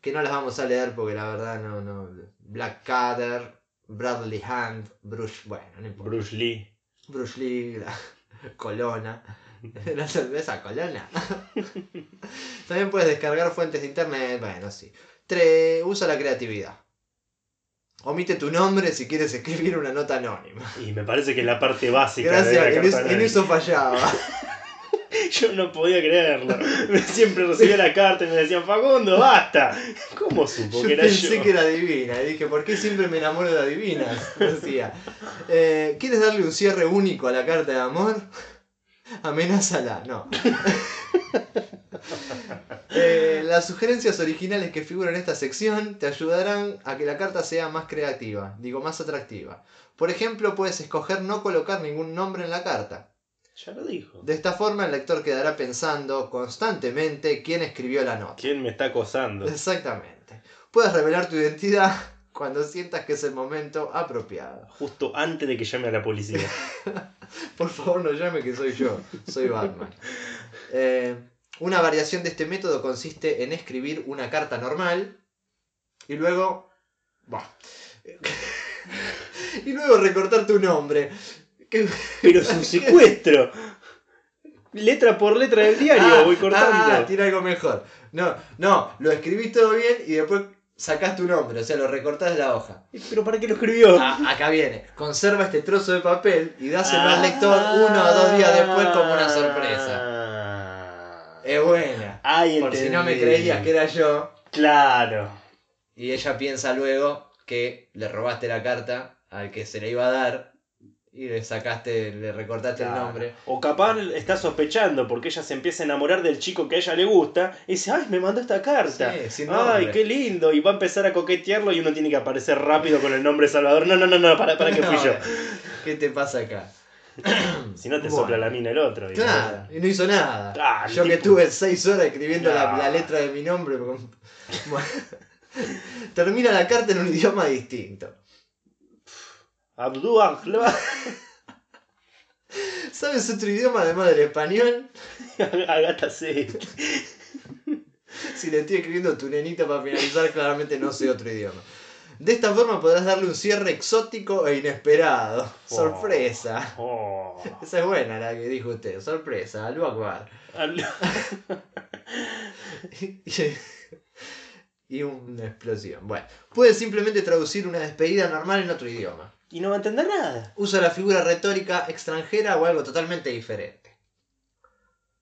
Que no las vamos a leer porque la verdad no, no. Blackadder, Bradley Hand, Bruce. Bueno, no importa. Bruce Lee. Bruce Lee, la Colona. La cerveza Colona. También puedes descargar fuentes de internet. Bueno, sí. 3. Usa la creatividad. Omite tu nombre si quieres escribir una nota anónima. Y me parece que es la parte básica Gracias, de la en, carta es- en eso fallaba. Yo no podía creerlo. Siempre recibía la carta y me decían, Facundo, basta. ¿Cómo supo Yo que era pensé yo? que era divina. Y dije, ¿por qué siempre me enamoro de adivinas? Decía. Eh, ¿Quieres darle un cierre único a la carta de amor? Amenázala. No. Eh, las sugerencias originales que figuran en esta sección te ayudarán a que la carta sea más creativa, digo más atractiva. Por ejemplo, puedes escoger no colocar ningún nombre en la carta. Ya lo dijo. De esta forma el lector quedará pensando constantemente quién escribió la nota. ¿Quién me está acosando? Exactamente. Puedes revelar tu identidad cuando sientas que es el momento apropiado. Justo antes de que llame a la policía. Por favor no llame que soy yo, soy Batman. Eh, una variación de este método consiste en escribir una carta normal y luego... Bah. y luego recortar tu nombre. Pero es un secuestro. Letra por letra del diario, Ah, voy cortando. Ah, tiene algo mejor. No, no, lo escribís todo bien y después sacás tu nombre, o sea, lo recortás de la hoja. ¿Pero para qué lo escribió? Ah, acá viene. Conserva este trozo de papel y dáselo al lector uno o dos días después como una sorpresa. Ah. Es buena. Ay, Por si no me creías que era yo. Claro. Y ella piensa luego que le robaste la carta al que se le iba a dar y le sacaste, le recortaste el nombre. O capaz está sospechando porque ella se empieza a enamorar del chico que a ella le gusta y dice, ay, me mandó esta carta. Sí, ay, qué lindo. Y va a empezar a coquetearlo y uno tiene que aparecer rápido con el nombre Salvador. No, no, no, no, para, para que fui No, yo. ¿Qué te pasa acá? Si no te Bueno. sopla la mina el otro. y- Claro, y no hizo nada. Ah, Yo que tuve seis horas escribiendo la, la letra de mi nombre. Termina la carta en un idioma distinto. Abdú Akhlaba- ¿Sabes otro idioma además del español? Agata C. Si le estoy escribiendo tu nenita para finalizar, claramente no sé otro idioma. De esta forma podrás darle un cierre exótico e inesperado. Oh. Sorpresa. Oh. Esa es buena la que dijo usted. Sorpresa. Algo Akbar. Al- y una explosión. Bueno, puedes simplemente traducir una despedida normal en otro idioma. Y no va a entender nada. Usa la figura retórica extranjera o algo totalmente diferente.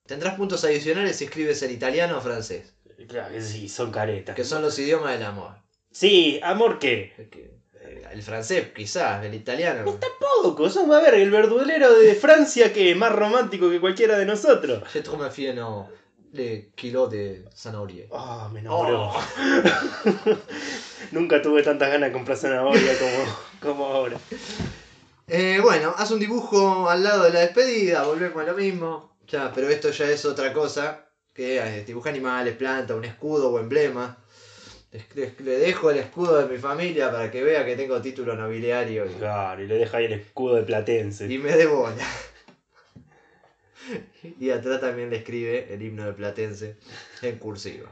Tendrás puntos adicionales si escribes en italiano o francés, Claro que sí, son caretas. que son los idiomas del amor. Sí, amor qué. Eh, El francés, quizás, el italiano. Poco, son, a ver, el verdulero de Francia que es más romántico que cualquiera de nosotros. Je trouve ma fille no le kilo de zanahoria. Ah, me enamoró. Oh. Nunca tuve tantas ganas de comprar zanahoria como, como ahora. Eh, bueno, haz un dibujo al lado de la despedida, volvemos a lo mismo. Ya, pero esto ya es otra cosa. Que dibuja animales, planta, un escudo o emblema. Le, le- le dejo el escudo de mi familia para que vea que tengo título nobiliario y, Claro, y le deja ahí el escudo de Platense. y me dé bola. y atrás también le escribe el himno de Platense en cursiva.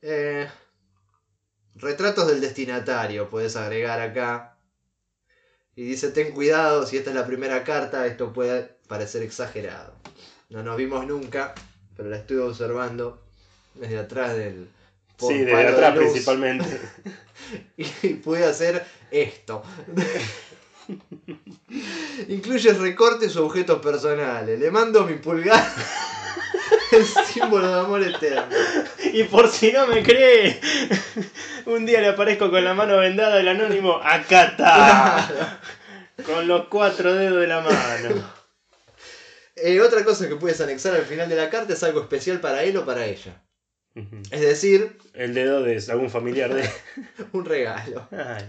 Eh, retratos del destinatario puedes agregar acá. Y dice, ten cuidado, si esta es la primera carta, esto puede parecer exagerado. No nos vimos nunca, pero la estuve observando desde atrás del... Sí, desde de atrás principalmente. Y pude hacer esto. Incluye recortes o objetos personales. Le mando mi pulgar. El símbolo de amor eterno. Y por si no me cree, un día le aparezco con la mano vendada el anónimo. Acá está. Con los cuatro dedos de la mano. Eh, otra cosa que puedes anexar al final de la carta es algo especial para él o para ella. Es decir, El dedo de algún familiar de. un regalo. Ay,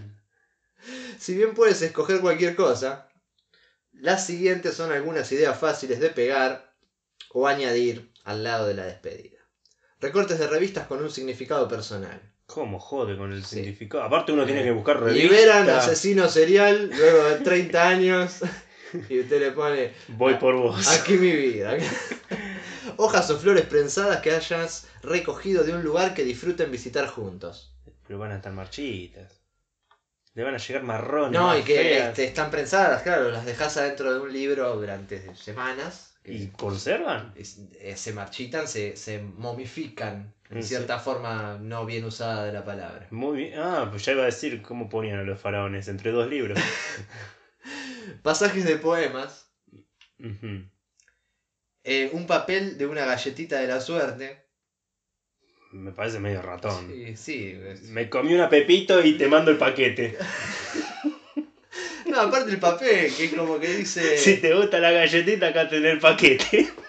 Si bien puedes escoger cualquier cosa, las siguientes son algunas ideas fáciles de pegar o añadir al lado de la despedida. Recortes de revistas con un significado personal. ¿Cómo jode con el Sí. significado? Aparte uno tiene que buscar revistas. Liberan asesino serial luego de 30 años y usted le pone Voy por vos. aquí mi vida. Hojas o flores prensadas que hayas recogido de un lugar que disfruten visitar juntos. Pero van a estar marchitas. Le van a llegar marrones. No, y que feas. este, están prensadas, claro, las dejas adentro de un libro durante semanas. ¿Y conservan? Es- eh, se marchitan, se, se momifican, en Sí. cierta forma no bien usada de la palabra. Muy bien. Ah, pues ya iba a decir cómo ponían a los faraones entre dos libros. Pasajes de poemas, eh, un papel de una galletita de la suerte. Me parece medio ratón. Sí, sí. Me comí una pepito y te mando el paquete. No, aparte el papel, que es como que dice... Si te gusta la galletita, acá tenés el paquete.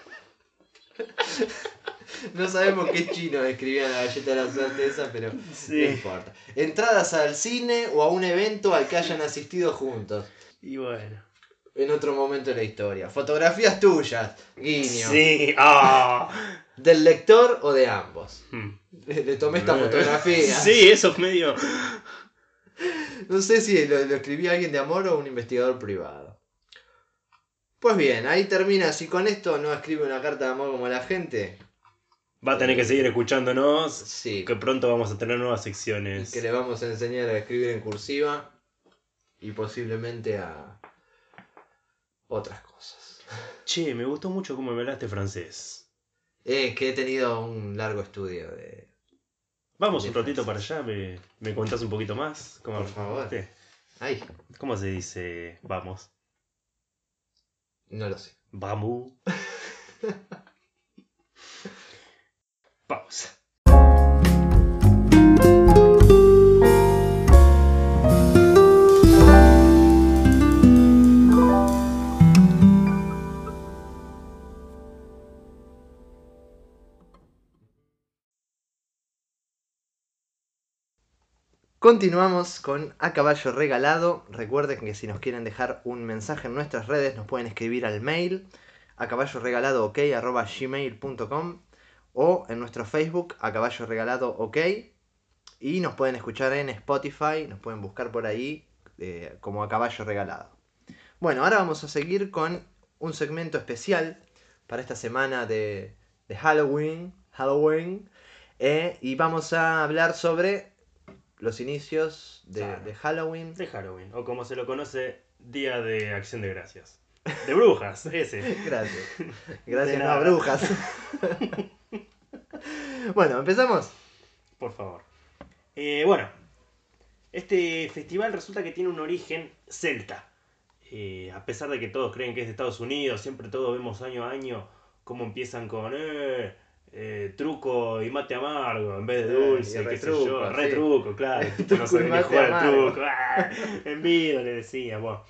No sabemos qué chino escribía la galleta de la suerte esa, pero no Sí. importa. Entradas al cine o a un evento al que hayan asistido juntos. Y bueno. En otro momento de la historia. Fotografías tuyas, guiño. Sí. Ah. ¿Del lector o de ambos? Hmm. Le tomé esta fotografía. Sí, eso es medio. No sé si lo, lo escribía alguien de amor o un investigador privado. Pues bien, ahí termina. Si con esto no escribe una carta de amor como la gente, Va a tener que seguir escuchándonos. sí. Que pronto vamos a tener nuevas Y secciones. que le vamos a enseñar a escribir en cursiva y posiblemente a otras cosas. Che, me gustó mucho cómo me hablaste francés. Es que he tenido un largo estudio de... Vamos un ratito para allá, me, me contás un poquito más. ¿Cómo, Por favor. Sí. Ay, ¿Cómo se dice vamos? no lo sé. Vamos. Pausa. Continuamos con A Caballo Regalado. Recuerden que si nos quieren dejar un mensaje en nuestras redes, nos pueden escribir al mail a caballo regalado ok gmail.com o en nuestro Facebook a caballo regalado ok y nos pueden escuchar en Spotify, nos pueden buscar por ahí eh, como a caballo regalado. Bueno, ahora vamos a seguir con un segmento especial para esta semana de, de Halloween, Halloween eh, y vamos a hablar sobre los inicios de, Claro. de Halloween. De Halloween, o como se lo conoce, Día de Acción de Gracias. De brujas, ese. Gracias. Gracias, no brujas. bueno, empezamos. Por favor. Eh, bueno, este festival resulta que tiene un origen celta. Eh, a pesar de que todos creen que es de Estados Unidos, siempre todos vemos año a año cómo empiezan con eh, eh, truco y mate amargo en vez de Eh, dulce, qué sé yo, sí. retruco, claro. no Truco ni mate jugar al truco. ¡ah! Envido, le decía. Bueno,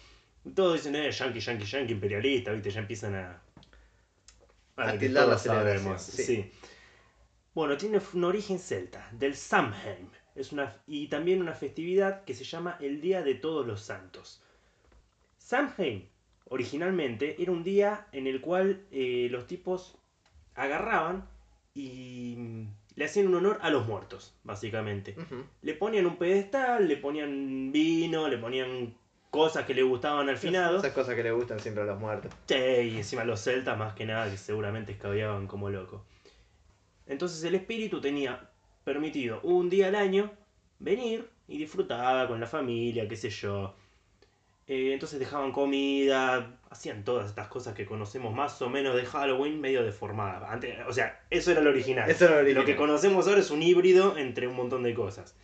todos dicen, eh, yankee, yankey, yankee, imperialista, ¿viste? Ya empiezan a. A que todos sabemos, sí. sí. Bueno, tiene un origen celta, del Samhain. Es una, y también una festividad que se llama el Día de Todos los Santos. Samhain, originalmente, era un día en el cual eh, los tipos agarraban y mm, le hacían un honor a los muertos, básicamente. Le ponían un pedestal, le ponían vino, le ponían cosas que le gustaban al finado. Esas cosas que le gustan siempre a los muertos. Sí, y encima los celtas más que nada que seguramente escabeaban como locos. Entonces el espíritu tenía permitido un día al año venir y disfrutaba con la familia, qué sé yo. Eh, entonces dejaban comida, hacían todas estas cosas que conocemos más o menos de Halloween medio deformadas. Antes, o sea, eso era lo original. Eso era lo original. Lo que conocemos ahora es un híbrido entre un montón de cosas.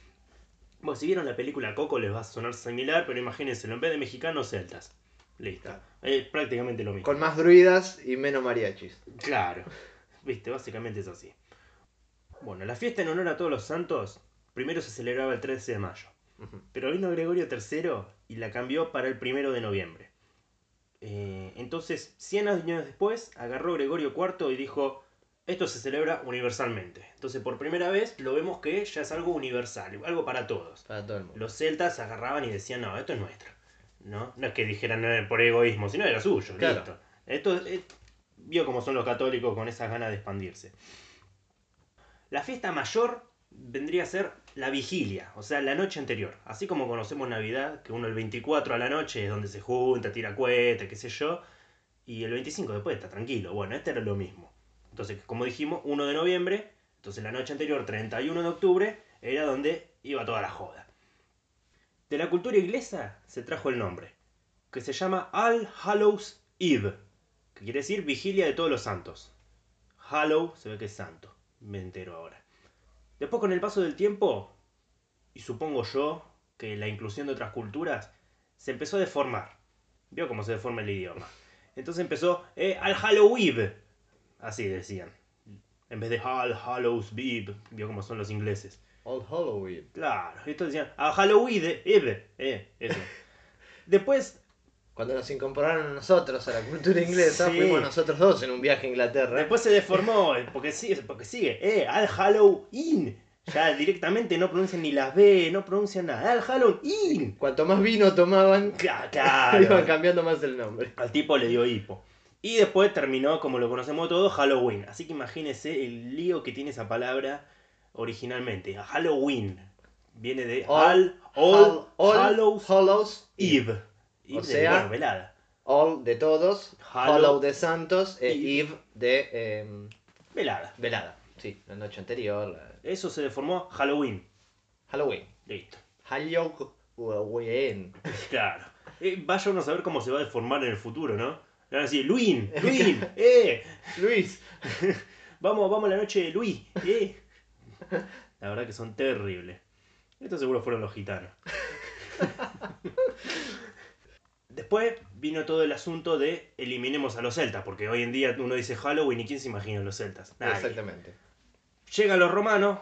Bueno, si vieron la película Coco les va a sonar similar, pero imagínenselo, en vez de mexicanos, celtas. Listo. Claro. Es prácticamente lo mismo. Con más druidas y menos mariachis. Claro. Viste, básicamente es así. Bueno, la fiesta en honor a todos los santos primero se celebraba el 13 de mayo. Pero vino Gregorio III y la cambió para el 1 de noviembre. Eh, entonces, 100 años después, agarró Gregorio IV y dijo, esto se celebra universalmente. Entonces, por primera vez, lo vemos que ya es algo universal, algo para todos. Para todo el mundo. Los celtas agarraban y decían, no, esto es nuestro. No, no es que dijeran "Eh, por egoísmo, sino era suyo. Claro. Listo. Esto eh, vio cómo son los católicos con esas ganas de expandirse. La fiesta mayor vendría a ser la vigilia, o sea, la noche anterior. Así como conocemos Navidad, que uno el 24 a la noche es donde se junta, tira cohetes, qué sé yo, y el 25 después está tranquilo. Bueno, este era lo mismo. Entonces, como dijimos, 1 de noviembre, entonces la noche anterior, 31 de octubre, era donde iba toda la joda. De la cultura inglesa se trajo el nombre, que se llama All Hallows Eve, que quiere decir vigilia de todos los santos. Hallow se ve que es santo, me entero ahora. Después con el paso del tiempo, y supongo yo que la inclusión de otras culturas, se empezó a deformar. Vio cómo se deforma el idioma. Entonces empezó eh, al Halloween, así decían. En vez de All Hallows Eve, vio cómo son los ingleses. Old Halloween. Claro, esto decían, a Halloween, Eve, eh, eso. Después, Cuando nos incorporaron a nosotros a la cultura inglesa, Sí. fuimos nosotros dos en un viaje a Inglaterra. después se deformó, porque sigue, porque sigue, eh, al Halloween. Ya directamente no pronuncian ni las B, no pronuncian nada, al Halloween. Cuanto más vino tomaban, Cla- iban Claro, cambiando más el nombre. al tipo le dio hipo. Y después terminó, como lo conocemos todos, Halloween. Así que imagínese el lío que tiene esa palabra originalmente. Halloween. Viene de All- All, All, All Hallows Hallows Eve. Eve O sea, bueno, velada. All de todos, Hallow- Hollow de Santos, e Eve. Eve de em, Velada. velada. Sí, la noche anterior. la- Eso se deformó Halloween. Halloween. Listo. Halloween. Claro. Eh, vaya uno a saber cómo se va a deformar en el futuro, ¿no? Le van a decir, Luis, Luis, eh, Luis. vamos, vamos a la noche de Luis, eh. La verdad que son terribles. Estos seguro fueron los gitanos. Después vino todo el asunto de eliminemos a los celtas, porque hoy en día uno dice Halloween y quién se imagina a los celtas. Nadie. Exactamente. Llegan los romanos,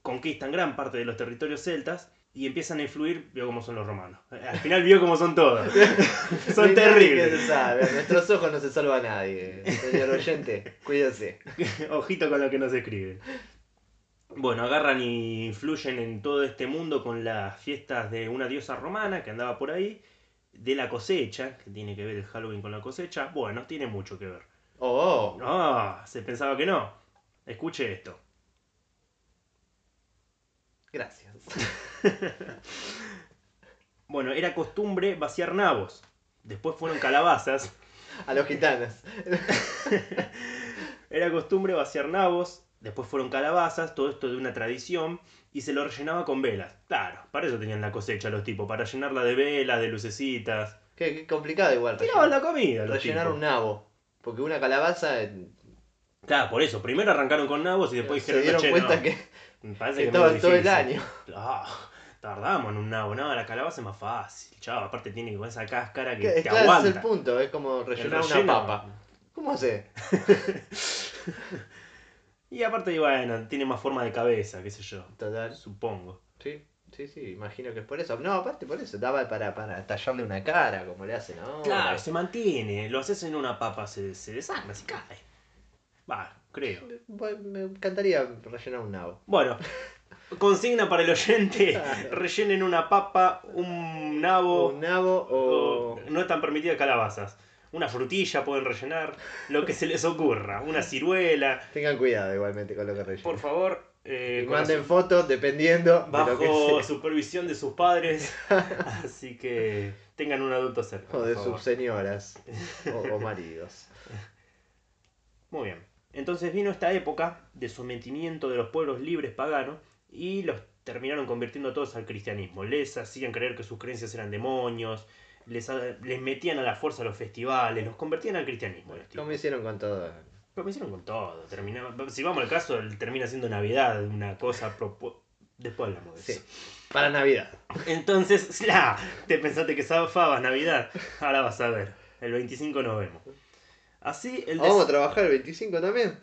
conquistan gran parte de los territorios celtas y empiezan a influir, vio cómo son los romanos. Al final vio cómo son todos. son Ni terribles. se sabe. Nuestros ojos no se salva a nadie. Señor oyente, cuídese. Ojito con lo que nos escriben. Bueno, agarran y influyen en todo este mundo con las fiestas de una diosa romana que andaba por ahí, de la cosecha, que tiene que ver el Halloween con la cosecha. Bueno, tiene mucho que ver. Oh, oh. Ah, se pensaba que no. Escuche esto. Gracias. Bueno, era costumbre vaciar nabos. Después fueron calabazas. A los gitanos. Era costumbre vaciar nabos. Después fueron calabazas. Todo esto de una tradición. Y se lo rellenaba con velas. Claro, para eso tenían la cosecha los tipos. Para llenarla de velas, de lucecitas. Qué, qué complicado igual. Tiraban la comida. Los rellenar tipos. un nabo. Porque una calabaza eh, Claro, por eso. Primero arrancaron con nabos y después se dijeron, dieron "Che, cuenta no, que, me parece que que estaba todo el difícil". año. Ah, tardamos en un nabo. No, la calabaza es más fácil. Chao, aparte tiene con esa cáscara que te claro, ese es aguanta. el punto. Es como El rellenar una papa. ¿Cómo hace? Y aparte, bueno, tiene más forma de cabeza, qué sé yo. Total. Supongo. Sí, sí, sí, imagino que es por eso. No, aparte por eso, daba para, para tallarle una cara, como le hacen ahora. Claro, se mantiene. Lo haces en una papa, se, se desangra, se cae. Va, creo. Me- Me encantaría rellenar un nabo. Bueno, consigna para el oyente: Claro. rellenen una papa, un nabo. Un nabo o... o- No están permitidas calabazas. Una frutilla pueden rellenar, lo que se les ocurra. Una ciruela. Tengan cuidado igualmente con lo que rellenan. Por favor, eh, manden su- fotos dependiendo de lo que bajo sea. supervisión de sus padres. Así que tengan un adulto cerca. O de sus señoras o, o maridos. Muy bien. Entonces vino esta época de sometimiento de los pueblos libres paganos y los terminaron convirtiendo todos al cristianismo. Les hacían creer que sus creencias eran demonios, les, les metían a la fuerza a los festivales, los convertían al cristianismo. los. Como hicieron con todo. Me hicieron con todo. Terminaba, si vamos al caso, termina siendo Navidad, una cosa... propo- Después hablamos de Sí. eso. Para Navidad. Entonces, la, te pensaste que zafabas Navidad. Ahora vas a ver. El 25 nos vemos. Así, el Vamos a trabajar el 25 también.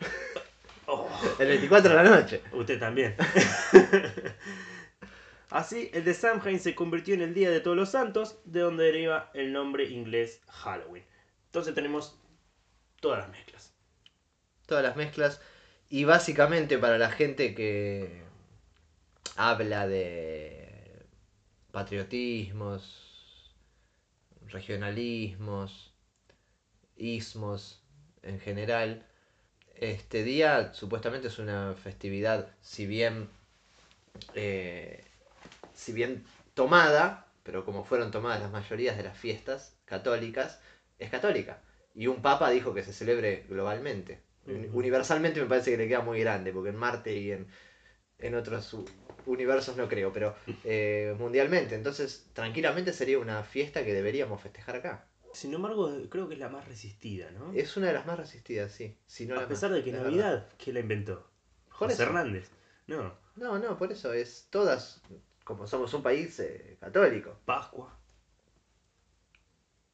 Oh. El 24 de la noche. Usted también. Así, el de Samhain se convirtió en el Día de Todos los Santos, de donde deriva el nombre inglés Halloween. Entonces tenemos todas las mezclas. Todas las mezclas. Y básicamente para la gente que habla de patriotismos, regionalismos, ismos en general, este día supuestamente es una festividad, si bien, eh, si bien tomada, pero como fueron tomadas las mayorías de las fiestas católicas, es católica. Y un papa dijo que se celebre globalmente. Universalmente me parece que le queda muy grande, porque en Marte y en, en otros universos no creo, pero eh, mundialmente. Entonces, tranquilamente sería una fiesta que deberíamos festejar acá. Sin embargo, creo que es la más resistida, ¿no? Es una de las más resistidas, sí. Si no A la pesar más, de que Navidad, ¿quién la inventó? eso. Hernández. No, No, no, por eso es todas, como somos un país eh, católico. Pascua.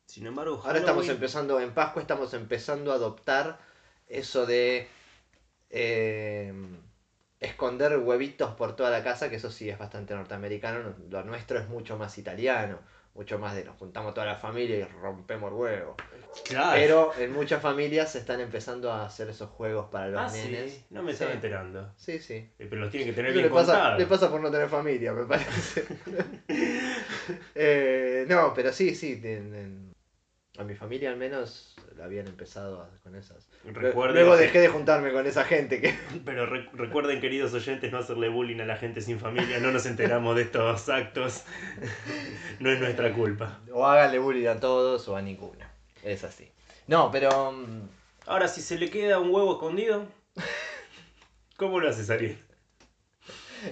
Sin embargo, Ahora estamos empezando, en Pascua estamos empezando a adoptar eso de eh, esconder huevitos por toda la casa, que eso sí es bastante norteamericano, lo nuestro es mucho más italiano, mucho más de nos juntamos toda la familia y rompemos huevos. Claro. Pero en muchas familias se están empezando a hacer esos juegos para los ah, nenes. sí. No me Sí. estaba enterando. Sí, sí. Eh, Pero los tienen que tener Eso bien le pasa, contados. le pasa por no tener familia, me parece. Eh, no, pero sí, sí. en- en- a mi familia al menos la habían empezado a- con esas. Recuerden- Luego dejé de juntarme con esa gente que... Pero re- recuerden, queridos oyentes, no hacerle bullying a la gente sin familia. No nos enteramos de estos actos. No es nuestra culpa. O háganle bullying a todos o a ninguna. Es así. No, pero... mm, Ahora, si se le queda un huevo escondido, ¿cómo lo haces Ariel?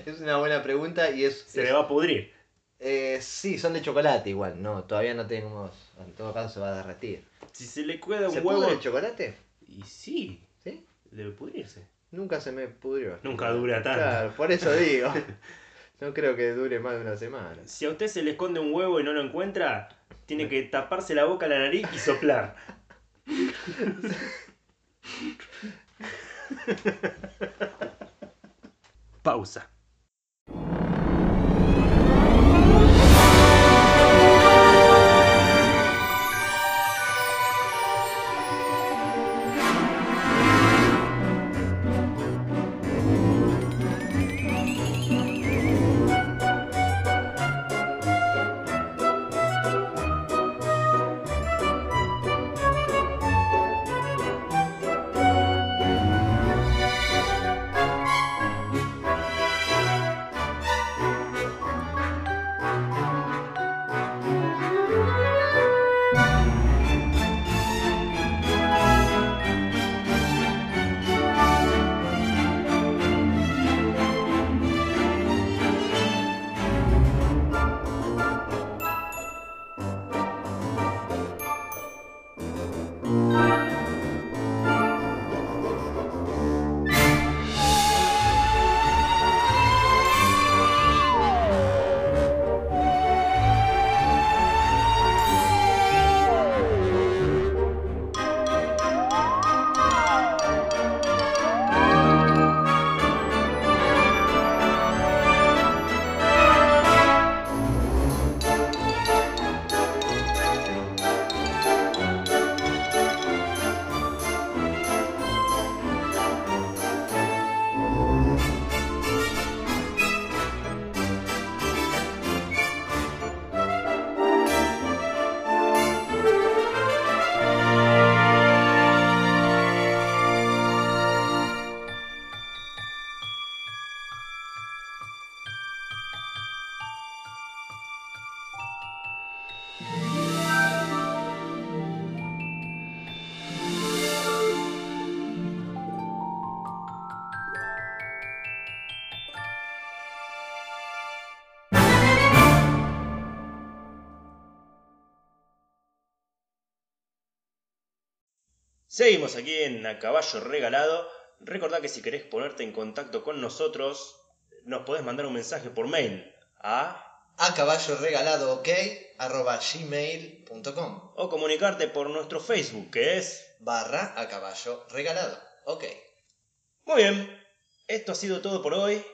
Es una buena pregunta y es... Se es- le va a pudrir. Eh, sí, son de chocolate igual. No, todavía no tenemos... En todo caso se va a derretir. Si se le ¿Se un huevo. pudre el chocolate? Y sí, ¿Sí? debe pudrirse. Nunca se me pudrió. Nunca dura tanto. Claro, por eso digo. No creo que dure más de una semana. Si a usted se le esconde un huevo y no lo encuentra, tiene que taparse la boca, la nariz y soplar. pausa. Seguimos aquí en A Caballo Regalado. Recordá que si querés ponerte en contacto con nosotros, nos podés mandar un mensaje por mail a a caballo regalado ok arroba gmail.com o comunicarte por nuestro Facebook que es barra a caballo regalado ok. Muy bien, esto ha sido todo por hoy.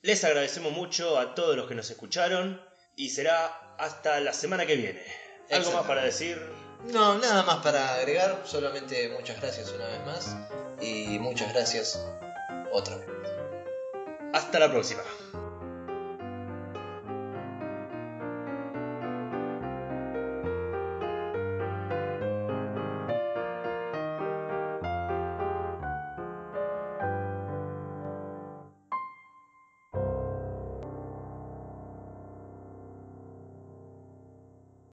Les agradecemos mucho a todos los que nos escucharon y será hasta la semana que viene. ¿Algo más para decir? No, nada más para agregar, solamente muchas gracias una vez más y muchas gracias otra vez. Hasta la próxima.